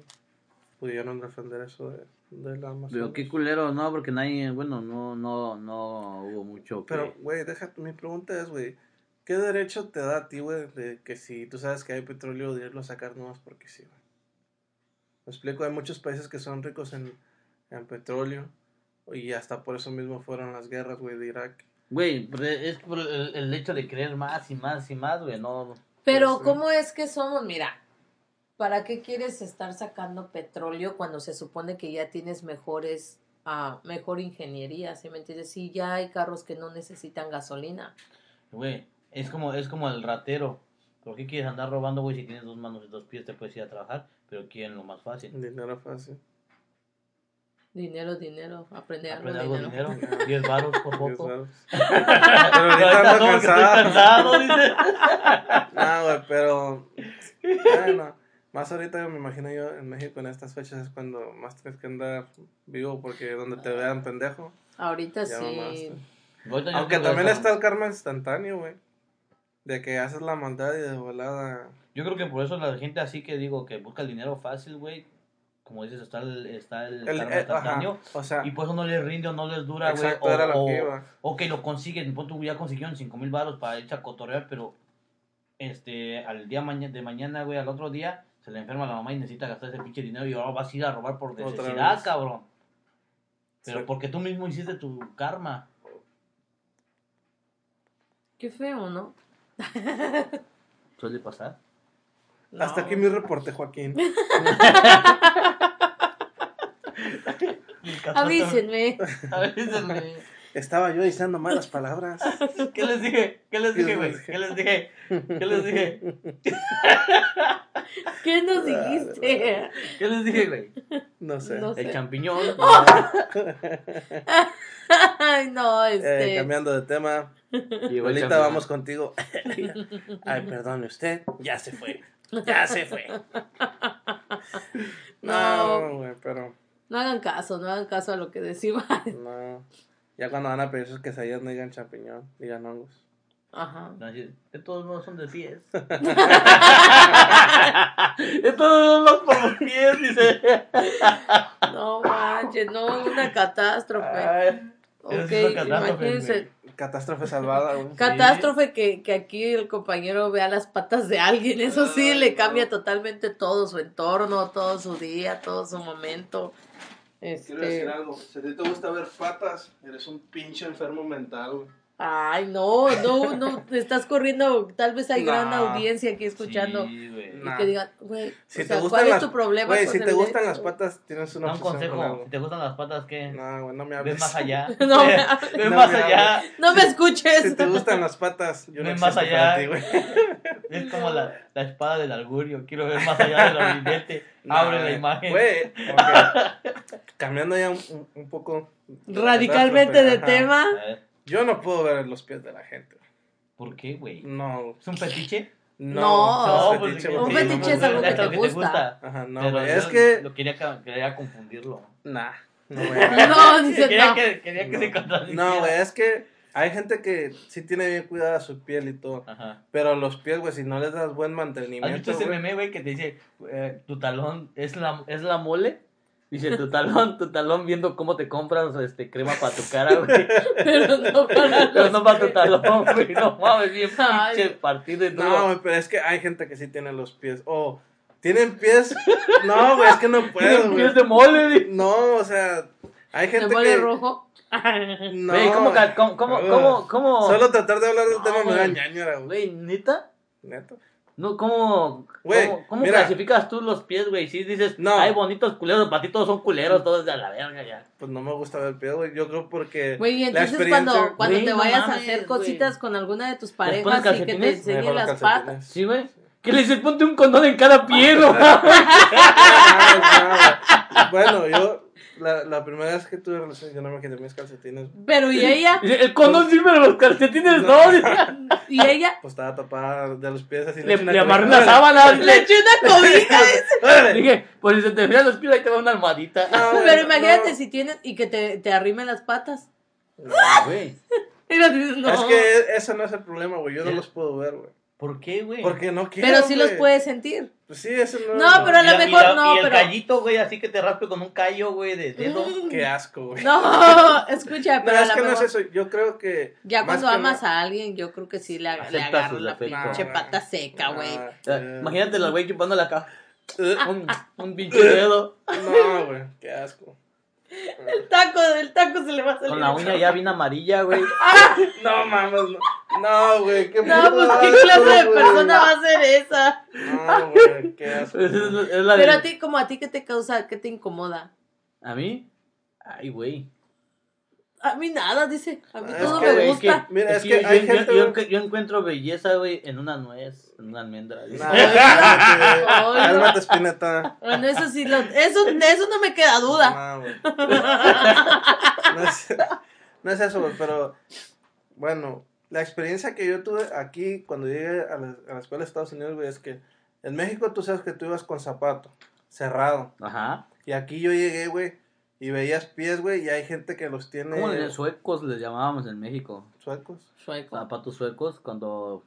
pudieron defender eso de, de la Amazonas Pero qué culero, no, porque nadie, bueno, no, no, no hubo mucho que... pero güey deja mi pregunta es güey qué derecho te da a ti güey de que si tú sabes que hay petróleo de irlo a sacar nomás porque sí güey me explico hay muchos países que son ricos en, en petróleo y hasta por eso mismo fueron las guerras güey de Irak Güey, pero es por el, el hecho de querer más y más y más, güey, no... Pero, Pues. ¿cómo es que somos? Mira, ¿para qué quieres estar sacando petróleo cuando se supone que ya tienes mejores, ah, mejor ingeniería? ¿Sí me entiendes? Sí, ya hay carros que no necesitan gasolina. Güey, es como, es como el ratero. ¿Por qué quieres andar robando, güey, si tienes dos manos y dos pies te puedes ir a trabajar? Pero quieren lo más fácil. dinero fácil Dinero, dinero, aprende algo, Aprende algo dinero. de dinero. 10 baros por poco. pero ahorita estoy cansado cansado, dice. No, güey, pero. Bueno, más ahorita me imagino yo en México en estas fechas es cuando más tienes que andar vivo porque donde te vean pendejo. Ahorita sí. Aunque también está el karma instantáneo, güey. De que haces la maldad y de volada. Yo creo que por eso la gente así que digo que busca el dinero fácil, güey. Como dices, está el, está el, El, karma eh, instantáneo. ajá, o sea, Y por eso no les rinde o no les dura, güey. exacto, O, o- que iba. o que lo consiguen. Pon tú ya consiguieron 5 mil baros para irse a cotorrear, pero este al día de mañana, güey, al otro día se le enferma la mamá y necesita gastar ese pinche dinero y ahora vas a ir a robar por necesidad, cabrón. Pero Sí. porque tú mismo hiciste tu karma. Qué feo, ¿no? Suele pasar. Hasta aquí mi reporte, Joaquín. Avísenme. Avísenme. Estaba yo diciendo malas palabras. ¿Qué les dije? ¿Qué les dije, ¿Qué güey? les dije? ¿Qué les dije? ¿Qué les dije? ¿Qué nos dijiste? ¿Qué les dije, güey? No sé. No sé. El champiñón. Ay, no, Eh, este. cambiando de tema. Champiñón. vamos contigo. Ay, perdone usted. Ya se fue. Ya se fue. No. No, güey, pero. No hagan caso, no hagan caso a lo que decimos. No. Ya cuando van a pedir sus quesadillas no digan champiñón, digan hongos. Ajá. De todos modos son de pies. de todos modos por pies, dice. No manches, no, una catástrofe. Ay, Ok, es una catástrofe, imagínense. Catástrofe salvada. Catástrofe que, que aquí el compañero vea las patas de alguien, eso sí, le cambia totalmente todo su entorno, todo su día, todo su momento. Quiero decir Este, algo. Si a ti te gusta ver patas, eres un pinche enfermo mental, güey. Ay, no, no, no, te estás corriendo, tal vez hay gran No. audiencia aquí escuchando Sí, y No. que digan, güey, Si o sea, ¿cuál es las- tu problema? Güey, si te el gustan de- las patas, tienes una Da un con consejo. Si te gustan las patas, ¿qué? No, güey, no me hables. Ves más allá. No me No más me allá. No me escuches. Si te gustan las patas, yo no Ven más existo allá. para ti, güey. Es como la, la espada del augurio. Quiero ver más allá del evidente. Abre la Nah, imagen. Güey, ok. cambiando ya un, un- poco. Radicalmente de Ajá. tema. Yo no puedo ver los pies de la gente. ¿Por qué, güey? No, ¿Es un fetiche? no. No, es pues, fetiche, que- Un fetiche no es algo que te que gusta. Ajá, no, Pero güey. Es que. Lo quería, quería confundirlo. Nah, no, güey. No, dice quería no. que, quería que No. se contradiciera. No, güey, es que hay gente que sí tiene bien cuidada su piel y todo. Ajá. Pero los pies, güey, si no les das buen ¿Has mantenimiento. visto ese meme, güey, que te dice, eh, tu talón es la, es la mole? Dice, tu talón, tu talón viendo cómo te compras este, crema para tu cara, güey. Pero no para Pero no para tu talón, güey. No mames, bien Ay. pinche partido y todo. No, güey, pero es que hay gente que sí tiene los pies. O tienen pies. No, güey, es que no puedo, Tienen güey. pies de mole, güey. No, o sea, hay ¿Se gente mole que. rojo? No. Güey, ¿cómo, cómo, cómo, cómo, cómo? Solo tratar de hablar del No, tema me da güey. ñañara, güey. Güey, ¿neta? Neto. No, ¿cómo, cómo, cómo mira. clasificas tú los pies, güey? Si dices, No. hay bonitos culeros, para ti todos son culeros, todos de a la verga ya. Pues no me gusta ver pies, güey. Yo creo porque. Güey, la entonces experiencia- cuando, cuando te no vayas a hacer cositas con alguna de tus parejas y que te enseñen las calcetines. patas. ¿Sí, güey? ¿Qué le dices? Ponte un condón en cada pie, ¿no? Ah, bueno, yo. La, la primera vez que tuve relaciones, yo no me quité mis calcetines. Pero ¿y ella? El condón sirve, pero los calcetines no. ¿Y ella? Pues estaba tapada de los pies así. Le, una le amarré una sábana. Le eché una cobija. Dije, pues si se te enfrían los pies, ahí te va una almohadita. No, Pero imagínate no. si tienes y que te, te arrimen las patas. No, Güey, Y no dices, no. Es que e- ese no es el problema, güey. Yo no los puedo ver, güey. ¿Por qué, güey? Porque no quiero. Pero sí los puedes sentir. Pues sí, ese no. No, pero a lo la- y mejor la- no, Y el pero- callito, güey, así que te raspe con un callo, güey, de dedo. Qué asco, güey. No, escucha, No, pero a es lo que no es mejor- eso. Yo creo que. Ya cuando amas no- a alguien, yo creo que sí le, le sus la pinche No, pata seca, güey. Ah, sea, eh, Imagínate la güey chupando la caja. eh, Un, un pinche dedo. No, güey. Qué asco. El taco, el taco se le va a salir. Con la uña ya bien amarilla, güey. No mames, no. No, güey. Qué No, pues qué asco, clase de persona va a ser esa. No, güey. Qué asco. Es, es- es la Pero de- a ti, como a ti, ¿qué te causa? ¿Qué te incomoda? ¿A mí? Ay, güey. A mí nada, dice. A mí todo que, me gusta. Mira, es que yo, hay yo- gente, yo- encuentro belleza, güey, en una nuez, en una almendra. dice. Ay, cálmate, Spinetta. Bueno, eso sí, lo, eso, eso no me queda duda. No. No es, no es eso, güey, pero bueno, la experiencia que yo tuve aquí cuando llegué a la, a la escuela de Estados Unidos, güey, es que en México tú sabes que tú ibas con zapato cerrado. Ajá. Y aquí yo llegué, güey, y veías pies, güey, y hay gente que los tiene ¿Cómo les suecos les llamábamos en México? suecos. Sueco. Zapatos suecos cuando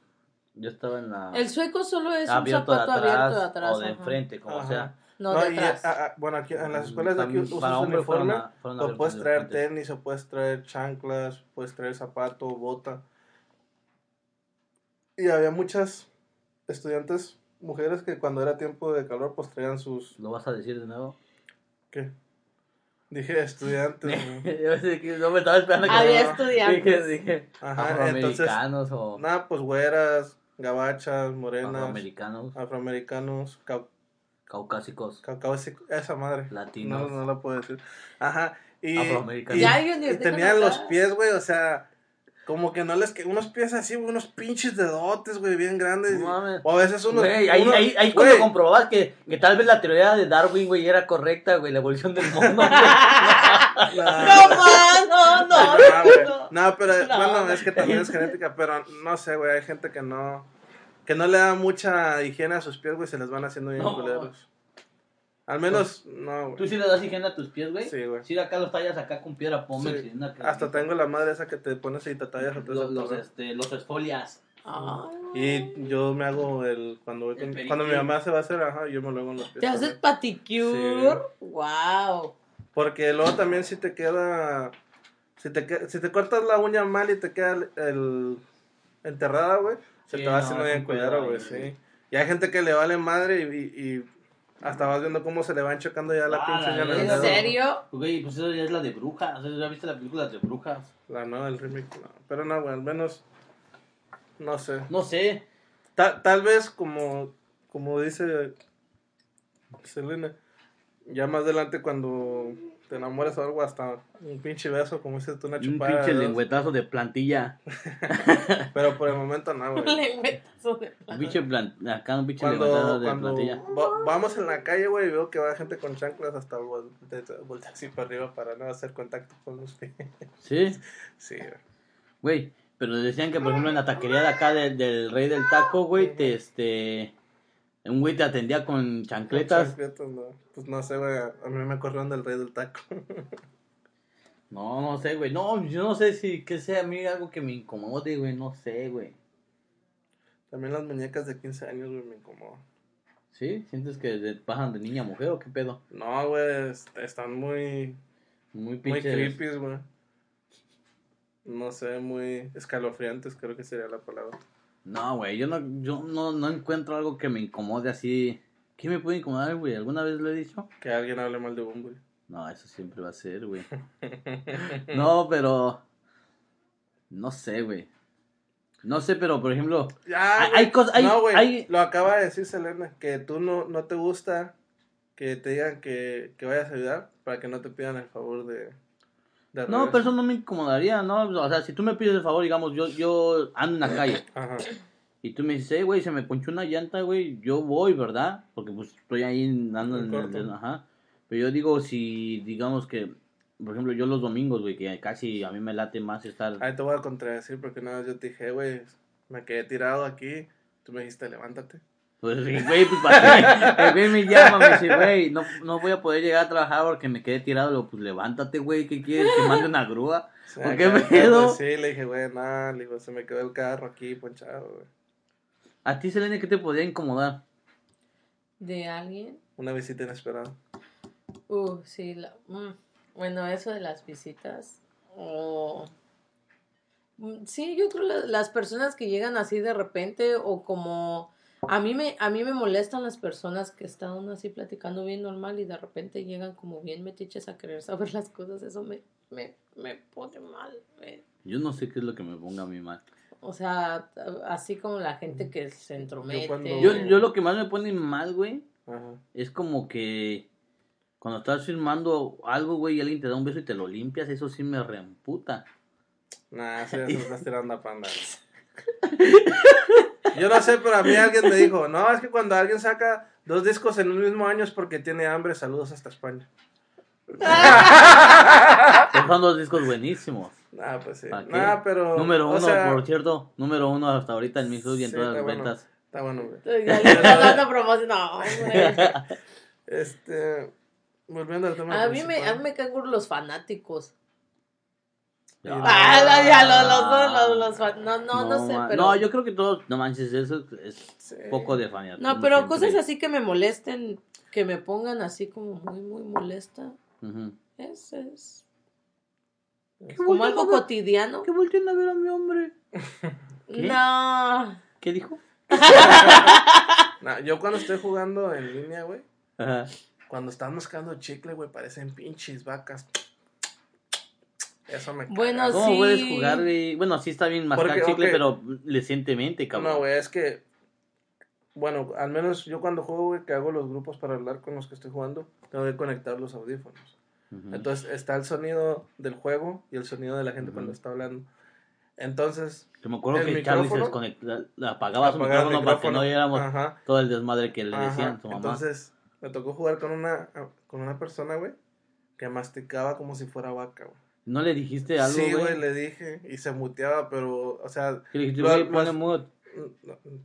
yo estaba en la... El sueco solo es un abierto de zapato atrás, abierto de atrás. o de ajá. enfrente, como Ajá. sea. No, No, de y, atrás. ah, ah, bueno, aquí en las escuelas de aquí usas uniforme. a- O puedes de traer tenis, o puedes traer chanclas, puedes traer zapato, bota. Y había muchas estudiantes mujeres que cuando era tiempo de calor pues traían sus... ¿Lo vas a decir de nuevo? ¿Qué? Dije estudiantes. güey. Yo que no me estaba esperando que Había no. estudiantes. Dije, dije, Ajá, entonces... afroamericanos o Nada, pues güeras, gabachas, morenas, afroamericanos, afroamericanos, cau caucásicos, caucásicos, esa madre. latinos, No, no la puedo decir. Ajá. Y, afroamericanos. y- Ya, yo ni- y tenían los pies, güey, o sea, como que no les que unos pies así, güey, unos pinches dedotes, güey, bien grandes. No. O a veces unos. Güey, ahí, unos- ahí, ahí cuando comprobabas que, que tal vez la teoría de Darwin, güey, era correcta, güey, la evolución del mundo. no, No, no, no, no, no. Pero No, bueno, es que también es genética, pero no sé, güey, hay gente que no. Que no le da mucha higiene a sus pies, güey, se les van haciendo bien culeros. Al menos, no, ¿Tú güey. sí le das higiene a tus pies, güey? Sí, güey. Sí, acá los tallas acá con piedra pómez Sí. Hasta tengo la madre esa que te pones y te tallas atrás los, los, este, los esfolias. Ah. Y yo me hago el. Cuando, voy con- El cuando mi mamá se va a hacer, ajá, yo me lo hago en los pies. ¿Te haces paticure? Wow. Porque luego también si te queda. Si te, si te cortas la uña mal y te queda el. el- enterrada, güey, se Sí, te va no, haciendo bien pedo güey, sí. Y hay gente que le vale madre y, y, y hasta vas viendo cómo se le van chocando ya la Ah, pinche la en el verga. ¿En dedo. serio? Güey, pues eso ya es la de brujas. ¿Ya viste la película de brujas? La nueva, el remake, no. Pero no, güey, al menos. No sé. No sé. Ta- tal vez como, como dice Selena, ya más adelante cuando te enamoras o algo, hasta un pinche beso, como dices tú, una Un chupada. pinche ¿no? lengüetazo de plantilla. Pero por el momento no, güey. Lengüetazo de Un pinche plan... Acá un pinche lengüetazo Cuando, de cuando plantilla. va- vamos en la calle, güey, y veo que va gente con chanclas hasta vol- de- de- voltear así para arriba para no hacer contacto con los pies. Sí, Sí, güey. güey. Pero decían que, por ejemplo, en la taquería de acá de- del rey del taco, güey, te, este... Un güey te atendía con chancletas. Chancletas, no. Pues no sé, güey, a mí me corrieron del rey del taco. No, no sé, güey. No, yo no sé si que sea a mí algo que me incomode, güey. No sé, güey. También las muñecas de 15 años, güey, me incomodan. ¿Sí? ¿Sientes que bajan de niña a mujer o qué pedo? No, güey, est- están muy, Muy muy pinches. creepy, güey. No sé, muy escalofriantes, creo que sería la palabra. No, güey, yo no, yo no, no encuentro algo que me incomode así. ¿Qué me puede incomodar, güey? ¿Alguna vez lo he dicho? Que alguien hable mal de Bumble. No, eso siempre va a ser, güey. No, pero... No sé, güey. No sé, pero por ejemplo... Ya, Hay- güey. hay cosas- hay- no, güey, hay- lo acaba de decir Selena, que tú no, no te gusta que te digan que, que vayas a ayudar para que no te pidan el favor de... No, pero eso no me incomodaría, ¿no? O sea, si tú me pides el favor, digamos, yo, yo ando en la calle Ajá. y tú me dices, hey, güey, se me ponchó una llanta, güey, yo voy, ¿verdad? Porque pues estoy ahí dando En en el... Ajá. Pero yo digo, si digamos que, por ejemplo, yo los domingos, güey, que casi a mí me late más estar... Ahí te voy a contradecir porque una vez yo te dije, güey, me quedé tirado aquí. Tú me dijiste, levántate. Pues, güey, pues, ¿para qué? El güey me llama, me dice, güey, no, no voy a poder llegar a trabajar porque me quedé tirado. Digo, pues levántate, güey, ¿qué quieres? ¿Que mande una grúa? Sea, ¿Por qué pedo? pues, sí, le dije, güey, nada, le digo, se me quedó el carro aquí ponchado, güey. ¿A ti, Selene, qué te podría incomodar? ¿De alguien? Una visita inesperada. Uh, sí. La, mm, bueno, eso de las visitas. Oh. Sí, yo creo la- las personas que llegan así de repente o como... A mí, me, a mí me molestan las personas que están así platicando bien normal y de repente llegan como bien metiches a querer saber las cosas. Eso me, me, me pone mal. me- Yo no sé qué es lo que me ponga a mí mal. o sea, así como la gente que se entromete. cuando- Yo, yo lo que más me pone mal, güey, Ajá. es como que cuando estás filmando algo, güey, y alguien te da un beso y te lo limpias, eso sí me reemputa. Nah, sí, ya se tirando a panda. Yo no sé, pero a mí alguien me dijo, no, es que cuando alguien saca dos discos en un mismo año es porque tiene hambre, saludos hasta España. Son dos discos buenísimos. Nah, pues sí. Nah, pero... número o uno, sea, por cierto, número uno hasta ahorita en mi y en Sí, todas las bueno. ventas. Está bueno, güey. Estás dando promoción. No, hombre. Este... Volviendo al tema A mí, me, a mí me caen los fanáticos. Ah, no. no, ya, los, los, los, los fan- no, no, no, sé, pero... No, yo creo que todos, no manches, eso es Sí. poco de fanatismo. No, pero siempre. cosas así que me molesten, que me pongan así como muy, muy molesta, es, es ¿Qué como algo cotidiano. Que volteen a ver a mi hombre. ¿Qué? No, ¿Qué dijo? Yo cuando estoy jugando en línea, güey, Ajá. cuando están mascando chicle, güey, parecen pinches vacas. Eso me caga. Bueno, ¿Cómo sí. puedes jugar, güey? Bueno, sí está bien mascar Porque, chicle, ok. pero recientemente, cabrón. No, güey, es que. Bueno, al menos yo cuando juego, güey, que hago los grupos para hablar con los que estoy jugando, tengo que conectar los audífonos. Ujú. Entonces está el sonido del juego y el sonido de la gente cuando Ujú. está hablando. Entonces, Yo me acuerdo el que Charlie se micrófono- desconectaba, apagaba su apagar el micrófono para que no oyéramos Ajá, todo el desmadre que le ajá. decían a su mamá. Entonces, me tocó jugar con una, con una persona, güey, que masticaba como si fuera vaca, güey. ¿No le dijiste algo, Sí, güey? le dije y se muteaba, pero, o sea, ¿Qué le dijiste, güey, ponle mood?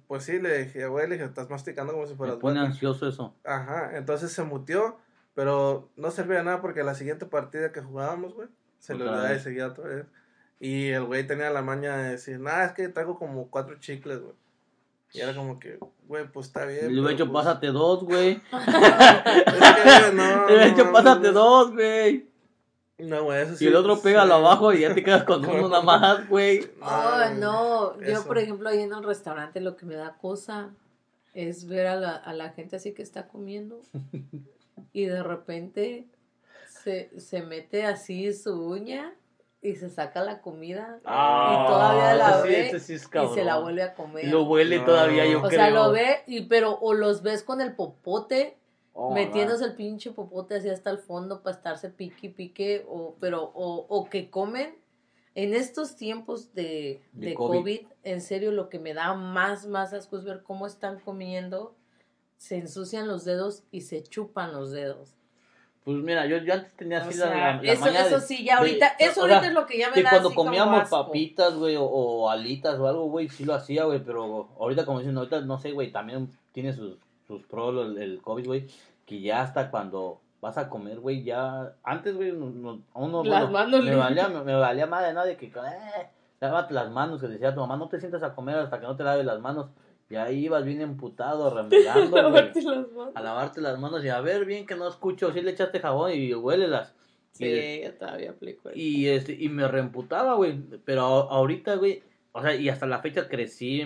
Pues sí, le dije, güey, le dije, estás masticando como si Me fueras pone vaca". ansioso eso. Ajá, entonces se mutió, pero no servía de nada porque la siguiente partida que jugábamos, güey, se le olvidaba y seguía otra vez. Y el güey tenía la maña de decir, nah, es que traigo como cuatro chicles, güey. Y era como que, güey, pues está bien. Le hubiera hecho, pues, pásate dos, güey. es que, güey, no, Le hubiera hecho, pásate dos, güey. No, güey, eso sí. Y el otro sí. pégalo abajo y ya te quedas con uno nada más, güey. Oh, no. Yo, eso. por ejemplo, ahí en el restaurante lo que me da cosa es ver a la, a la gente así que está comiendo y de repente se, se mete así su uña y se saca la comida Ah, y todavía la sí- ve sí es y se la vuelve a comer. Y lo huele No. todavía, yo o creo. sea, lo ve, y, pero o los ves con el popote Oh, metiéndose el pinche popote así hasta el fondo para estarse pique pique, o, pero, o, o que comen. En estos tiempos de, De de COVID. COVID. en serio, lo que me da más, más asco es ver cómo están comiendo, se ensucian los dedos y se chupan los dedos. Pues mira, yo, yo antes tenía O así sea, la, la, la eso, eso de- sí, ya de- ahorita, eso o sea, ahorita es lo que ya me que da cuando así como comíamos asco. papitas, güey, o, o alitas o algo, güey, sí lo hacía, güey, pero ahorita como dicen, ahorita no sé, güey, también tiene sus, sus pros el, el COVID, güey, que ya hasta cuando vas a comer, güey, ya, antes, güey, no, no- a uno, Las bueno, manos me valía, me, me valía madre, ¿no? De que, eh, lávate las manos, que decía tu mamá, no te sientas a comer hasta que no te laves las manos, y ahí ibas bien emputado, remedando, güey Lavarte las manos. a lavarte las manos y a ver bien que no escucho, si le echaste jabón y huélelas. Y, Sí, yo todavía aplico eso. y, este, y me reemputaba, güey. Pero a- ahorita, güey, o sea, y hasta la fecha crecí,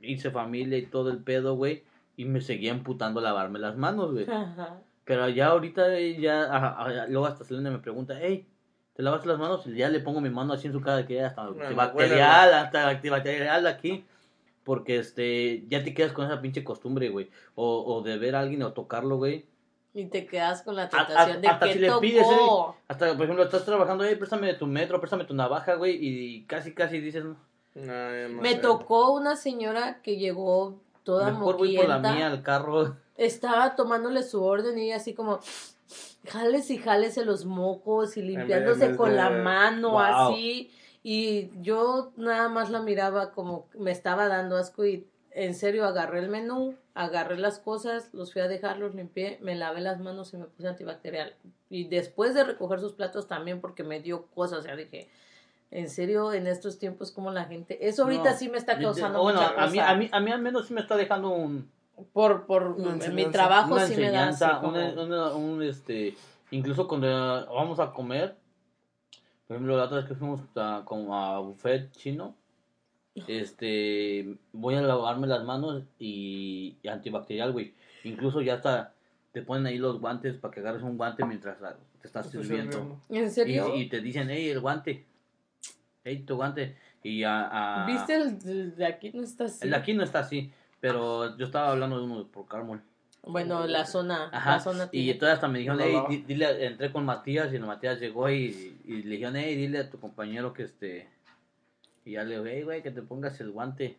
hice familia y todo el pedo, güey. Y me seguía emputando lavarme las manos, güey. Ajá. Pero ya ahorita, ya, ajá, ajá, luego hasta Selena me pregunta, hey, ¿te lavaste las manos? Y ya le pongo mi mano así en su cara que ya hasta antibacterial, hasta antibacterial aquí. Porque, este, ya te quedas con esa pinche costumbre, güey. O, o de ver a alguien o tocarlo, güey. Y te quedas con la a- tentación de hasta que si le tocó. pides, eh, Hasta, por ejemplo, estás trabajando, hey, préstame tu metro, préstame tu navaja, güey. Y casi, casi dices, no, No, no Me tocó una señora que llegó toda mejor voy por la moquienta. mía al carro. Estaba tomándole su orden y así como jales y jálese los mocos y vez- limpiándose en vez con de- la mano Wow. así y yo nada más la miraba como me estaba dando asco y en serio agarré el menú, agarré las cosas, los fui a dejar, los limpié, me lavé las manos y me puse antibacterial. Y después de recoger sus platos también porque me dio cosas, o sea, dije, en serio, en estos tiempos como la gente, eso ahorita No, sí me está causando bueno, mucha a mí, a, mí, a mí al menos sí me está dejando un, por por mi trabajo una sí me da así enseñanza, como- una- una- un, este, incluso cuando vamos a comer, por ejemplo, la otra vez que fuimos a, como a buffet chino, este, voy a lavarme las manos y, y antibacterial, güey. Incluso ya hasta te ponen ahí los guantes para que agarres un guante mientras la- te estás sirviendo. ¿En Y, serio? y te dicen, hey, el guante, hey, tu guante. Y a, a- ¿Viste el, de aquí no está así? El de aquí no está así, pero yo estaba hablando de uno por Carmel. Bueno, la zona, Ajá, la zona y entonces hasta me dijeron, No, hey, dile, entré con Matías y el Matías llegó y, y le dijeron, hey, dile a tu compañero que este, y ya le digo, hey, güey, que te pongas el guante.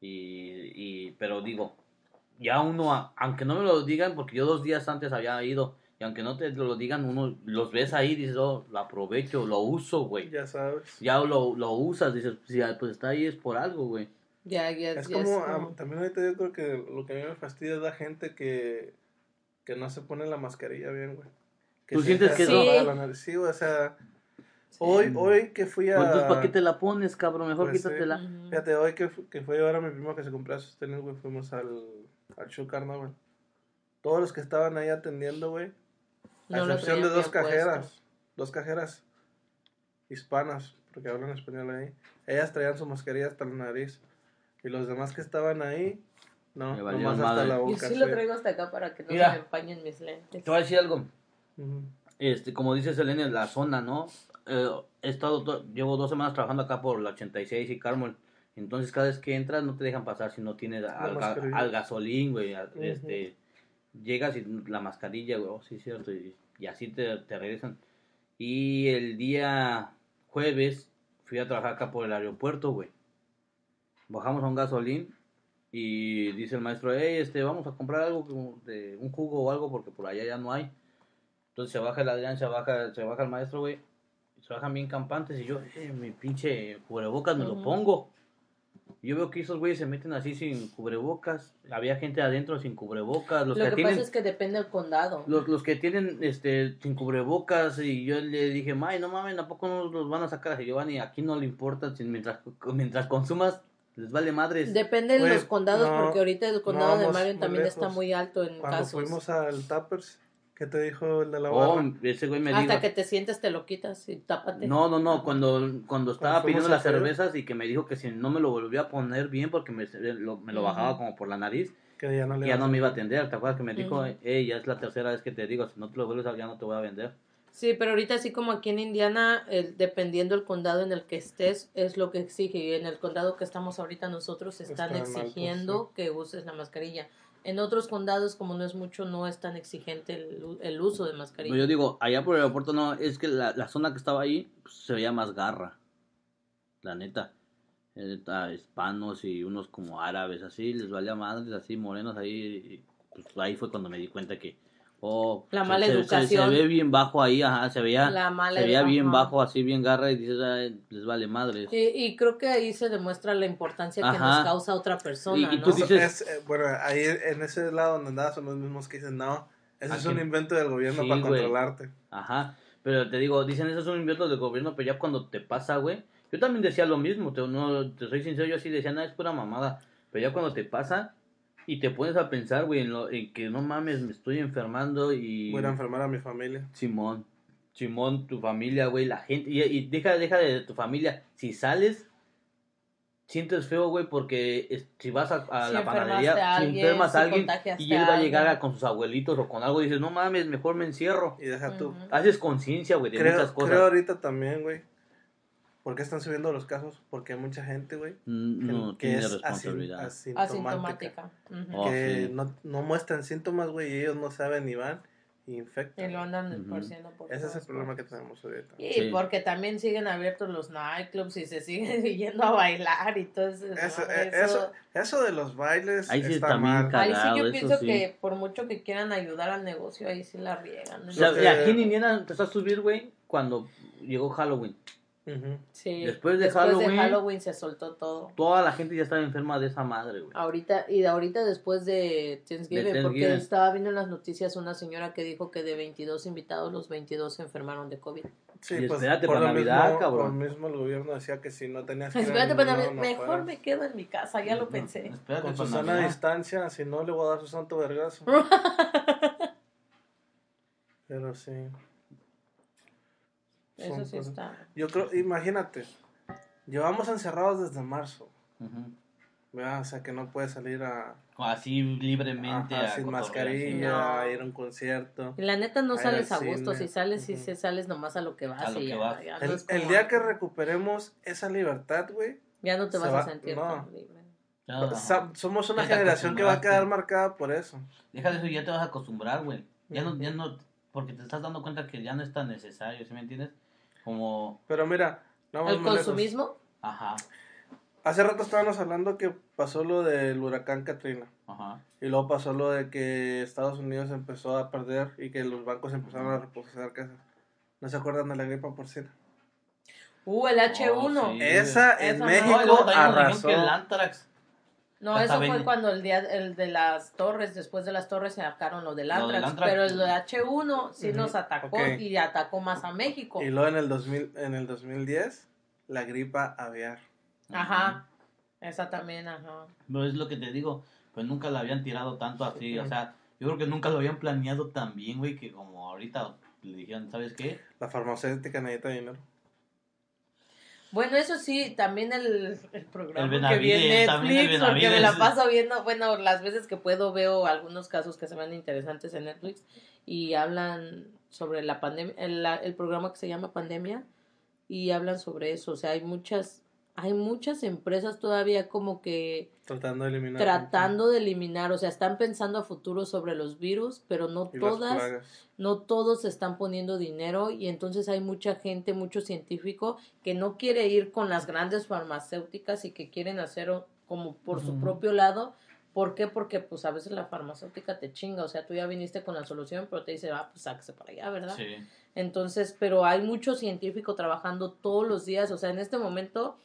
Y, y, pero digo, ya uno, aunque no me lo digan, porque yo dos días antes había ido, y aunque no te lo digan, uno los ves ahí, dices, oh, lo aprovecho, lo uso, güey. Ya sabes. Ya lo, lo usas, dices, si pues está ahí es por algo, güey. Ya, ya, Es como, es ah, como- también ahorita yo creo que lo que a mí me fastidia es la gente que, que no se pone la mascarilla bien, güey. ¿Tú se sientes que tapada Sí. la nariz. Sí, güey, o sea, hoy, hoy que fui a... Pues entonces, ¿para qué te la pones, cabrón? Mejor Pues sí. quítatela. Ujú. Fíjate, hoy que, que fue a llevar a mi primo que se compró sus tenis, güey, fuimos al, al ¿no, güey? Todos los que estaban ahí atendiendo, güey, a No excepción de dos cajeras, puesto. dos cajeras hispanas, porque hablan español ahí, ellas traían su mascarilla hasta la nariz, y los demás que estaban ahí, no, nomás hasta madre. la Yo boca. sí lo traigo hasta acá para que no Mira. se me empañen mis lentes. Te voy a decir algo. Ujú. Este, como dice Selene, la zona, ¿no? Eh, he estado, llevo dos semanas trabajando acá por la 86 y Carmel. Entonces, cada vez que entras, no te dejan pasar si no tienes al, ga- al gasolín, güey. a- Ujú. Este, llegas y la mascarilla, güey. Oh, sí, cierto. Y, y así te, te regresan. Y el día jueves fui a trabajar acá por el aeropuerto, güey. Bajamos a un gasolín y dice el maestro, hey, este, vamos a comprar algo, de un jugo o algo, porque por allá ya no hay. Entonces se baja el Adrián, se baja, se baja el maestro, güey. Se bajan bien campantes y yo, eh, mi pinche cubrebocas me lo pongo. Yo veo que esos güeyes se meten así sin cubrebocas. Había gente adentro sin cubrebocas. Los Lo que, que tienen, pasa es que depende del condado. los, los que tienen este sin cubrebocas y yo le dije, "May, no mames, tampoco nos los van a sacar a Giovanni, aquí no le importa si mientras mientras consumas les vale madres." Depende de los condados, no, porque ahorita el condado no de Marion también está muy alto en Cuando casos. fuimos al Tappers, ¿qué te dijo el de la Oh, barra? ese güey me Hasta dijo que te sientes te lo quitas y tápate. No, no, no, cuando, cuando estaba pidiendo las hacer- cervezas y que me dijo que si no me lo volvía a poner bien porque me, lo, me lo bajaba como por la nariz, Que ya no le ya no me iba a atender. ¿Te acuerdas que me dijo, hey, ya es la tercera vez que te digo, si no te lo vuelves a ya no te voy a vender? Sí, pero ahorita así como aquí en Indiana, el- dependiendo del condado en el que estés, es lo que exige. Y en el condado que estamos ahorita nosotros están Están altos, exigiendo que uses la mascarilla. En otros condados, como no es mucho, no es tan exigente el, el uso de mascarilla. Pero yo digo, allá por el aeropuerto no, es que la, la zona que estaba ahí pues, se veía más garra, la neta. Eh, a hispanos y unos como árabes, así, les valía madres, así, morenos ahí. y, pues, ahí fue cuando me di cuenta que, oh, La mala se- educación. Se, ve bien bajo ahí, ajá, se veía, La mala se veía bien ajá. bajo, así, bien garra, y dices, "Ay, les vale madres. Y, y creo que ahí se demuestra la importancia que Ajá. nos causa otra persona, Y- y ¿no? tú Eso dices- es, eh, bueno, ahí en ese lado donde andabas son los mismos que dicen, no, eso es un invento del gobierno Sí, para güey. controlarte. Aja, pero te digo, dicen eso es un invento del gobierno, pero ya cuando te pasa, güey, yo también decía lo mismo, te, no, te soy sincero, yo así decía, nada, es pura mamada, pero ya cuando te pasa y te pones a pensar, güey, en, lo, en que no mames, me estoy enfermando y... Voy a enfermar a mi familia. Simón, Simón, tu familia, güey, la gente, y, y deja, deja de tu familia, si sales... Sientes feo, güey, porque es- si vas a, a Si la panadería, a si enfermas si a alguien y él va a llegar a- con sus abuelitos o con algo, dices, no mames, mejor me encierro. Y deja tú. Haces conciencia, güey, de Creo, muchas cosas. creo ahorita también, güey. ¿Por qué están subiendo los casos? Porque hay mucha gente, güey, Mm, que, No que tiene es asin- asintomática. Asintomática. Ujú. Oh, que sí. no, no muestran síntomas, güey, y ellos no saben ni van y infectan. Y lo andan Ujú. esparciendo por Ese es el problema que tenemos ahorita. Y Sí. porque también siguen abiertos los nightclubs y se siguen yendo a bailar y todo eso. Eso, eh, eso, eso de los bailes Ahí sí está mal. Ahí sí yo eso pienso sí. que por mucho que quieran ayudar al negocio, ahí sí la riegan. ¿no? O sea, que- aquí en Indiana empezó a subir, güey, cuando llegó Halloween. Ujú. Sí, después de Halloween- Halloween se soltó todo. Toda la gente ya estaba enferma de esa madre, güey. Ahorita, y de ahorita después de Thanksgiving, De porque Thanksgiving. estaba viendo en las noticias una señora que dijo que de 22 invitados, los 22 se enfermaron de COVID. Sí, Y pues espérate por para Navidad, mismo, cabrón. Por mismo el gobierno decía que si no tenías que Espérate, lado, no mejor me quedo en mi casa, ya lo pensé. Espérate Con para su sana Navidad. distancia, si no le voy a dar su santo vergazo. Pero sí. Eso Son sí cosas- está. Yo creo, imagínate, llevamos encerrados desde marzo. ¿verdad? O sea que no puedes salir a, Así libremente. ajá, a sin mascarilla, No. a ir a un concierto. Y la neta no A sales al a gusto, cine. si sales, si Ujú. se sales nomás a lo que vas A lo y que ya, vas. ya no El, es como el día que recuperemos esa libertad, güey, ya no te vas va- a sentir no. tan libre. Sa- somos una generación que va a quedar marcada por eso. Deja de eso, ya te vas a acostumbrar, güey. Ya no, ya no, porque te estás dando cuenta que ya no es tan necesario, ¿sí me entiendes? Como, Pero mira, no vamos El consumismo, ajá, Hace rato estábamos hablando que pasó lo del huracán Katrina. ajá. Y luego pasó lo de que Estados Unidos empezó a perder y que los bancos empezaron a reposeer casas. ¿No se acuerdan de la gripa porcina? uh, el H1. Oh, sí. Esa en Esa no. No, México dijeron arrasó. que el Antrax. No, Hasta eso fue cuando el día el de las torres, después de las torres se sacaron lo del Lo Antrax, Antrax. pero el de H1 sí Ujú, nos atacó ok. y atacó más a México. Y luego en el, 2000, en el 2010, la gripa aviar. Ajá. Esa también, ajá. No es lo que te digo, pues nunca la habían tirado tanto así, o Ujú. sea, yo creo que nunca lo habían planeado tan bien, güey, que como ahorita le dijeron, ¿sabes qué? La farmacéutica necesita dinero. Bueno, eso sí, también el, el programa El que vi en Netflix, porque me la paso viendo, bueno, las veces que puedo veo algunos casos que se ven interesantes en Netflix y hablan sobre la pandemia, el, la- el programa que se llama Pandemia y hablan sobre eso, o sea, hay muchas, hay muchas empresas todavía como que Tratando de eliminar. tratando de eliminar, o sea, están pensando a futuro sobre los virus, pero no y todas no todos están poniendo dinero y entonces hay mucha gente, mucho científico que no quiere ir con las grandes farmacéuticas y que quieren hacer como por su propio lado. ¿Por qué? Porque pues a veces la farmacéutica te chinga, o sea, tú ya viniste con la solución, pero te dice, ah, pues sáquese para allá, ¿verdad? Sí. Entonces, pero hay mucho científico trabajando todos los días, o sea, en este momento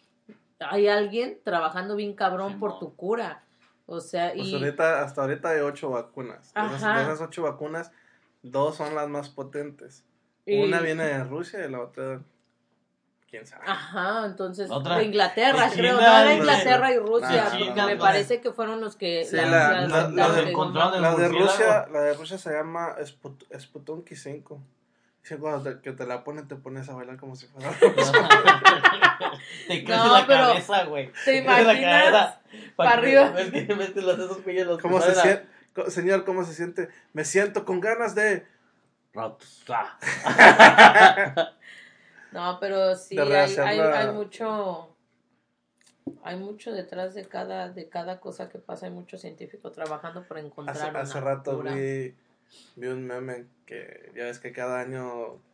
hay alguien trabajando bien cabrón Sí, por no. tu cura. O sea, Pues y ahorita, hasta ahorita hay ocho vacunas. De esas, Ajá. de esas ocho vacunas, dos son las más potentes. y- Una viene de Rusia y la otra, quién sabe. Ajá, entonces Otra- de Inglaterra, creo, China, no era Inglaterra y Rusia, porque China, me no. parece que fueron los que Sí, las- la- la- la de- La de. Rusia, la de Rusia se llama Sput Sputunki 5. Dice, cuando te, que te la ponen, te pones a bailar como si fuera Te No, crece la pero- cabeza, güey. ¿Te la imaginas? cabeza. Pa' que- arriba. Que los esos güeyes los ¿Cómo se siente? Señor, ¿cómo se siente? Me siento con ganas de... Rotusa. No, pero sí, hay, rehacer hay, la- hay mucho, hay mucho detrás de cada, de cada cosa que pasa, hay mucho científico trabajando por encontrar Hace, una hace rato cura. vi, vi un meme que ya ves que cada año,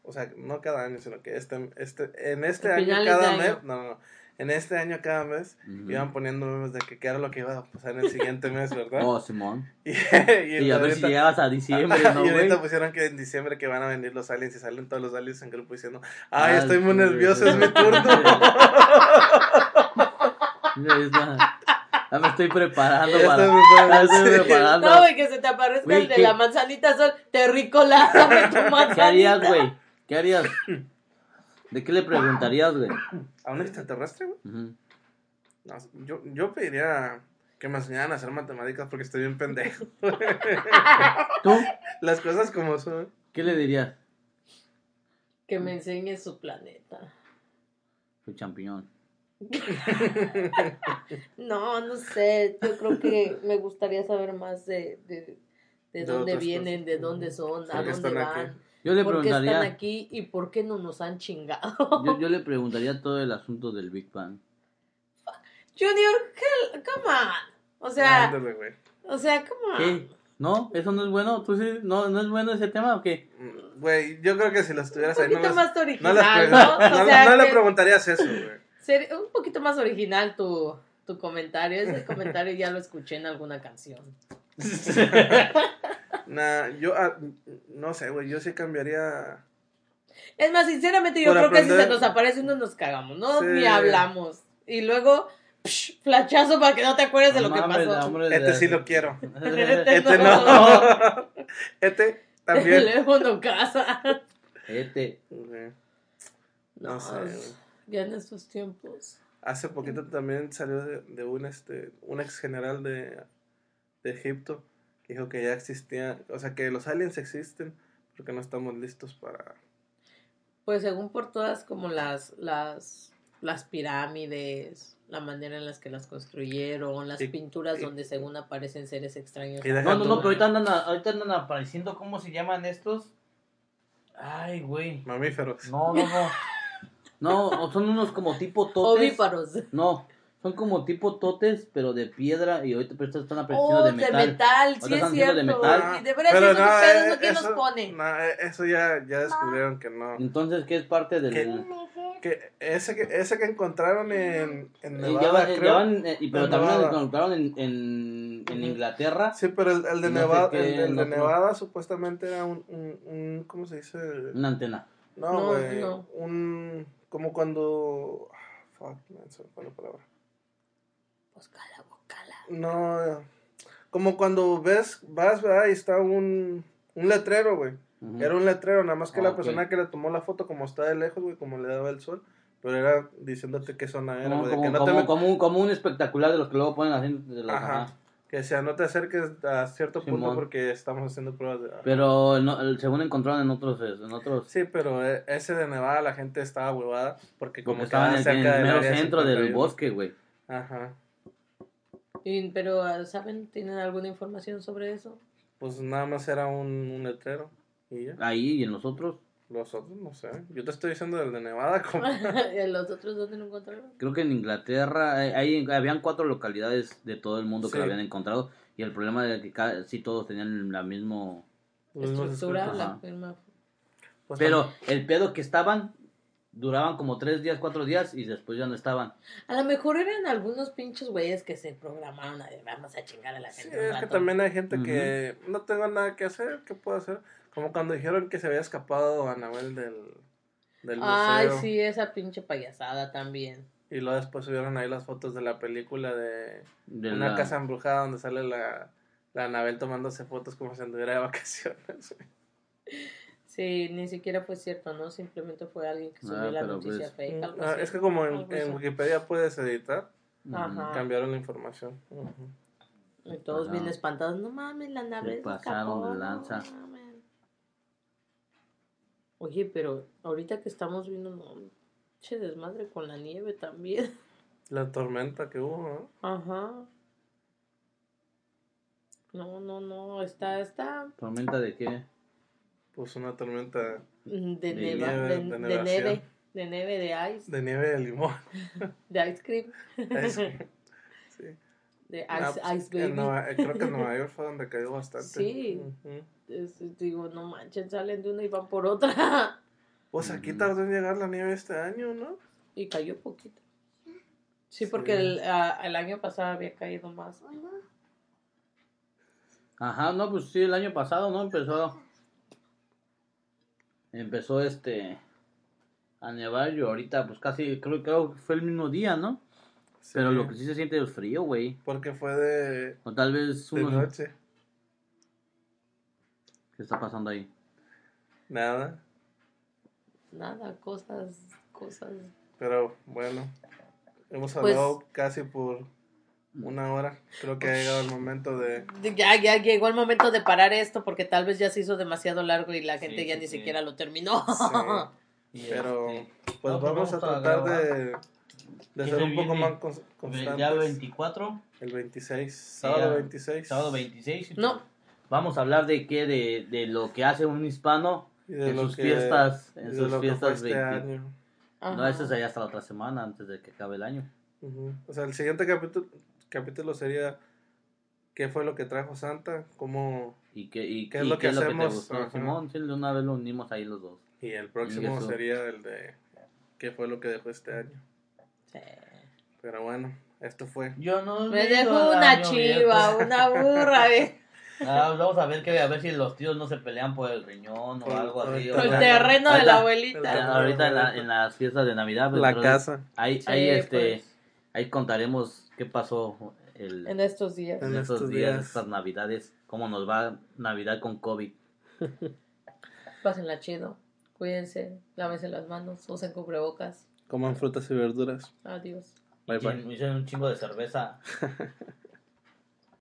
o sea, no cada año, sino que este, este, en este año cada de mes, año. no, no, no, en este año cada mes Ujú. iban poniendo memes de que qué era lo que iba a pasar en el siguiente mes, ¿verdad? Oh, Simón. Y, Y a ver si llegabas a diciembre, ¿no, y ahorita pusieron que en diciembre que van a venir los aliens y salen todos los aliens en grupo diciendo, ay, Ah, estoy muy nervioso, es mi turno. Es la- Ya me estoy preparando Ya para. estoy Ya preparando, estoy sí. preparando. No, güey, que se te aparezca el de ¿qué? la manzanita sol, terrícola, dame tu manzanita. ¿Qué harías, güey? ¿Qué harías? ¿De qué le preguntarías, güey? ¿A un extraterrestre, güey? No, yo, yo pediría que me enseñaran a hacer matemáticas porque estoy bien pendejo. ¿Tú? Las cosas como son. ¿Qué le dirías? Que me enseñe su planeta. Su champiñón. No, no sé, yo creo que me gustaría saber más de, de, de De dónde vienen, cosas. de dónde son, a ¿Por qué dónde están van, aquí? Yo le por qué están preguntaría. aquí y por qué no nos han chingado. Yo, yo le preguntaría todo el asunto del Big Bang. Junior, hell, come on. O sea, Ándale, güey. o sea, come on. ¿Qué? ¿No? ¿Eso no es bueno? ¿Tú sí? ¿No, ¿No es bueno ese tema o qué? Mm, Güey, yo creo que si las tuvieras Un ahí no, las- más no, original, las ¿no? pregun- O no- sea, no le que preguntarías eso, güey. Sería un poquito más original tu, tu comentario. Ese comentario ya lo escuché en alguna canción. Nah, yo ah, no sé, güey, yo sí cambiaría. Es más, sinceramente, yo Por creo que si se nos aparece uno nos cagamos, ¿no? Sí. Ni hablamos. Y luego, psh, flachazo para que no te acuerdes de lo que pasó. hombre, Este sí lo quiero. Este Este no. no. Este también. Teléfono, casa. Este. No, No sé, güey. Ya en estos tiempos. Hace poquito también salió de, de un este un ex general de, de Egipto que dijo que ya existía, o sea que los aliens existen, porque no estamos listos para Pues según por todas como las, las, las pirámides, la manera en las que las construyeron, las Y- pinturas y- donde según aparecen seres extraños. No, no, no, pero ahorita andan, ahorita andan apareciendo, ¿cómo se llaman estos? Ay, güey. mamíferos. No, no, no. No, son unos como tipo totes. Ovíparos. No, son como tipo totes, pero de piedra y ahorita pero están apareciendo Oh, de metal. sí Ahorita es están cierto. haciendo de metal. Ah, Y de veras pero esos no, pedos, eh, ¿no? ¿Quién eso, los pone? no, eh, eso ya, ya descubrieron que no. Entonces, ¿qué es parte del...? ¿Qué? Que ese que ese que encontraron en, en Eh, ya Nevada, van- eh, creo. ya van, eh, y- pero también lo encontraron en, en, en. Inglaterra. Sí, pero el, el de, No Nevada, qué, el, el de. Nevada supuestamente era un, un, un ¿cómo se dice? Una antena. No, No, güey. no. Un. Como cuando. ah, Fuck, man, se me fue la palabra. Búscala, búscala. No. Como cuando ves, vas, ¿verdad? Y está un. Un letrero, güey. Ujú. Era un letrero, nada más que Ah, la persona que le tomó la foto, como está de lejos, güey, como le daba el sol. Pero era diciéndote qué zona era, Como, güey. como, que, no te como, como un, como un espectacular de los que luego ponen así. De los, Ajá. ajá. Que sea, no te acerques a cierto punto porque estamos haciendo pruebas de. Pero no, el- según encontraron en otros... En otros Sí, pero eh, ese de Nevada la gente estaba huevada porque como porque estaban en el, quedaba en cerca el del área centro del 51. bosque, güey. Ajá. Y- pero, ¿saben? ¿Tienen alguna información sobre eso? Pues nada más era un, un letrero y ya. Ahí y en los otros. Los otros no sé. Yo te estoy diciendo del de Nevada como ¿Y ¿Los otros dónde lo encontraron? Creo que en Inglaterra eh, ahí habían cuatro localidades de todo el mundo que Sí. lo habían encontrado y el problema era que cada, sí todos tenían la mismos Estructura, la firma. Pues, pero el pedo que estaban duraban como tres días cuatro días y después ya no estaban A lo mejor eran algunos pinches güeyes que se programaron a vamos a chingar a la Sí, gente. un es que rato". también hay gente que no tengo nada que hacer, ¿qué puedo hacer? Como cuando dijeron que se había escapado Anabel del, del Ay, museo. sí, esa pinche payasada también. Y luego después subieron ahí las fotos de la película de, De una la- casa embrujada donde sale la, la Anabel tomándose fotos como si anduviera de vacaciones. Sí, ni siquiera fue cierto, ¿no? Simplemente fue alguien que subió Ah, la pero noticia pues- fake. algo Ah, así. es que como en, en. Wikipedia puedes editar. Ajá. cambiaron la información. Ujú. Y todos bien espantados. No mames, la nave Se pasaron escapó, de no lanza. mames". Oye, pero ahorita que estamos viendo, no, che desmadre con la nieve también. La tormenta que hubo, ¿no? Ajá. No, no, no, está, está ¿Tormenta de qué? Pues una tormenta mm, de, De neva, nieve, de, de de neve, de neve, de ice, de nieve de limón. de ice cream, Es- sí. De Ah, ice, pues, ice baby. Nueva- eh, creo que en Nueva York fue donde cayó bastante. Sí. Es- digo, no manchen, salen de una y van por otra. Pues aquí Ujú. tardó en llegar la nieve este año, ¿no? Y cayó poquito. Sí, Sí. porque el, ah, el año pasado había caído más. Ajá, no, pues sí, el año pasado, ¿no? Empezó. Empezó este. A nevar y ahorita, pues casi, creo, creo que fue el mismo día, ¿no? Pero lo que sí se siente es frío, güey. Porque fue de, O tal vez de unos. noche. ¿Qué está pasando ahí? Nada. Nada, cosas, cosas. Pero bueno. Hemos Pues- hablado casi por una hora. Creo que ha llegado el momento de... Ya, ya llegó el momento de parar esto porque tal vez ya se hizo demasiado largo y la gente Sí, ya sí, ni sí. siquiera lo terminó. Sí, pero este, pues no, vamos a vamos a tratar grabar. de, de ¿Qué ser se un poco más cons- el constantes. día 24, El 26. Sábado ya, 26. sábado 26. No. Vamos a hablar de qué, de, de lo que hace un hispano en lo sus que- fiestas, en sus lo que fiestas este 20. año. Ajá. No, ese sería hasta la otra semana, antes de que acabe el año. Ujú. O sea, el siguiente capítulo, capítulo sería qué fue lo que trajo Santa, cómo ¿Y qué, y, ¿Qué es y lo que te hacemos? gustó? Ajá. Simón, sí, de una vez lo unimos ahí los dos. y el próximo eso. sería el de qué fue lo que dejó este año. Sí. Pero bueno, esto fue. Yo no Me dejó una chiva, una burra. eh. Ah, vamos a ver que a ver si los tíos no se pelean por el riñón o Por- algo por así. el o El terreno de ahorita- la abuelita. Ahorita en, la- en las fiestas de Navidad, pues, La entonces, casa. Ahí, Sí, ahí, este, pues, ahí contaremos qué pasó el, en estos días. en en estos estos días, días. estas Navidades, cómo nos va Navidad con COVID. Pásenla chido. Cuídense, lávense las manos, usen cubrebocas. Coman frutas y verduras. Adiós. Bye bye. Hice un chingo de cerveza.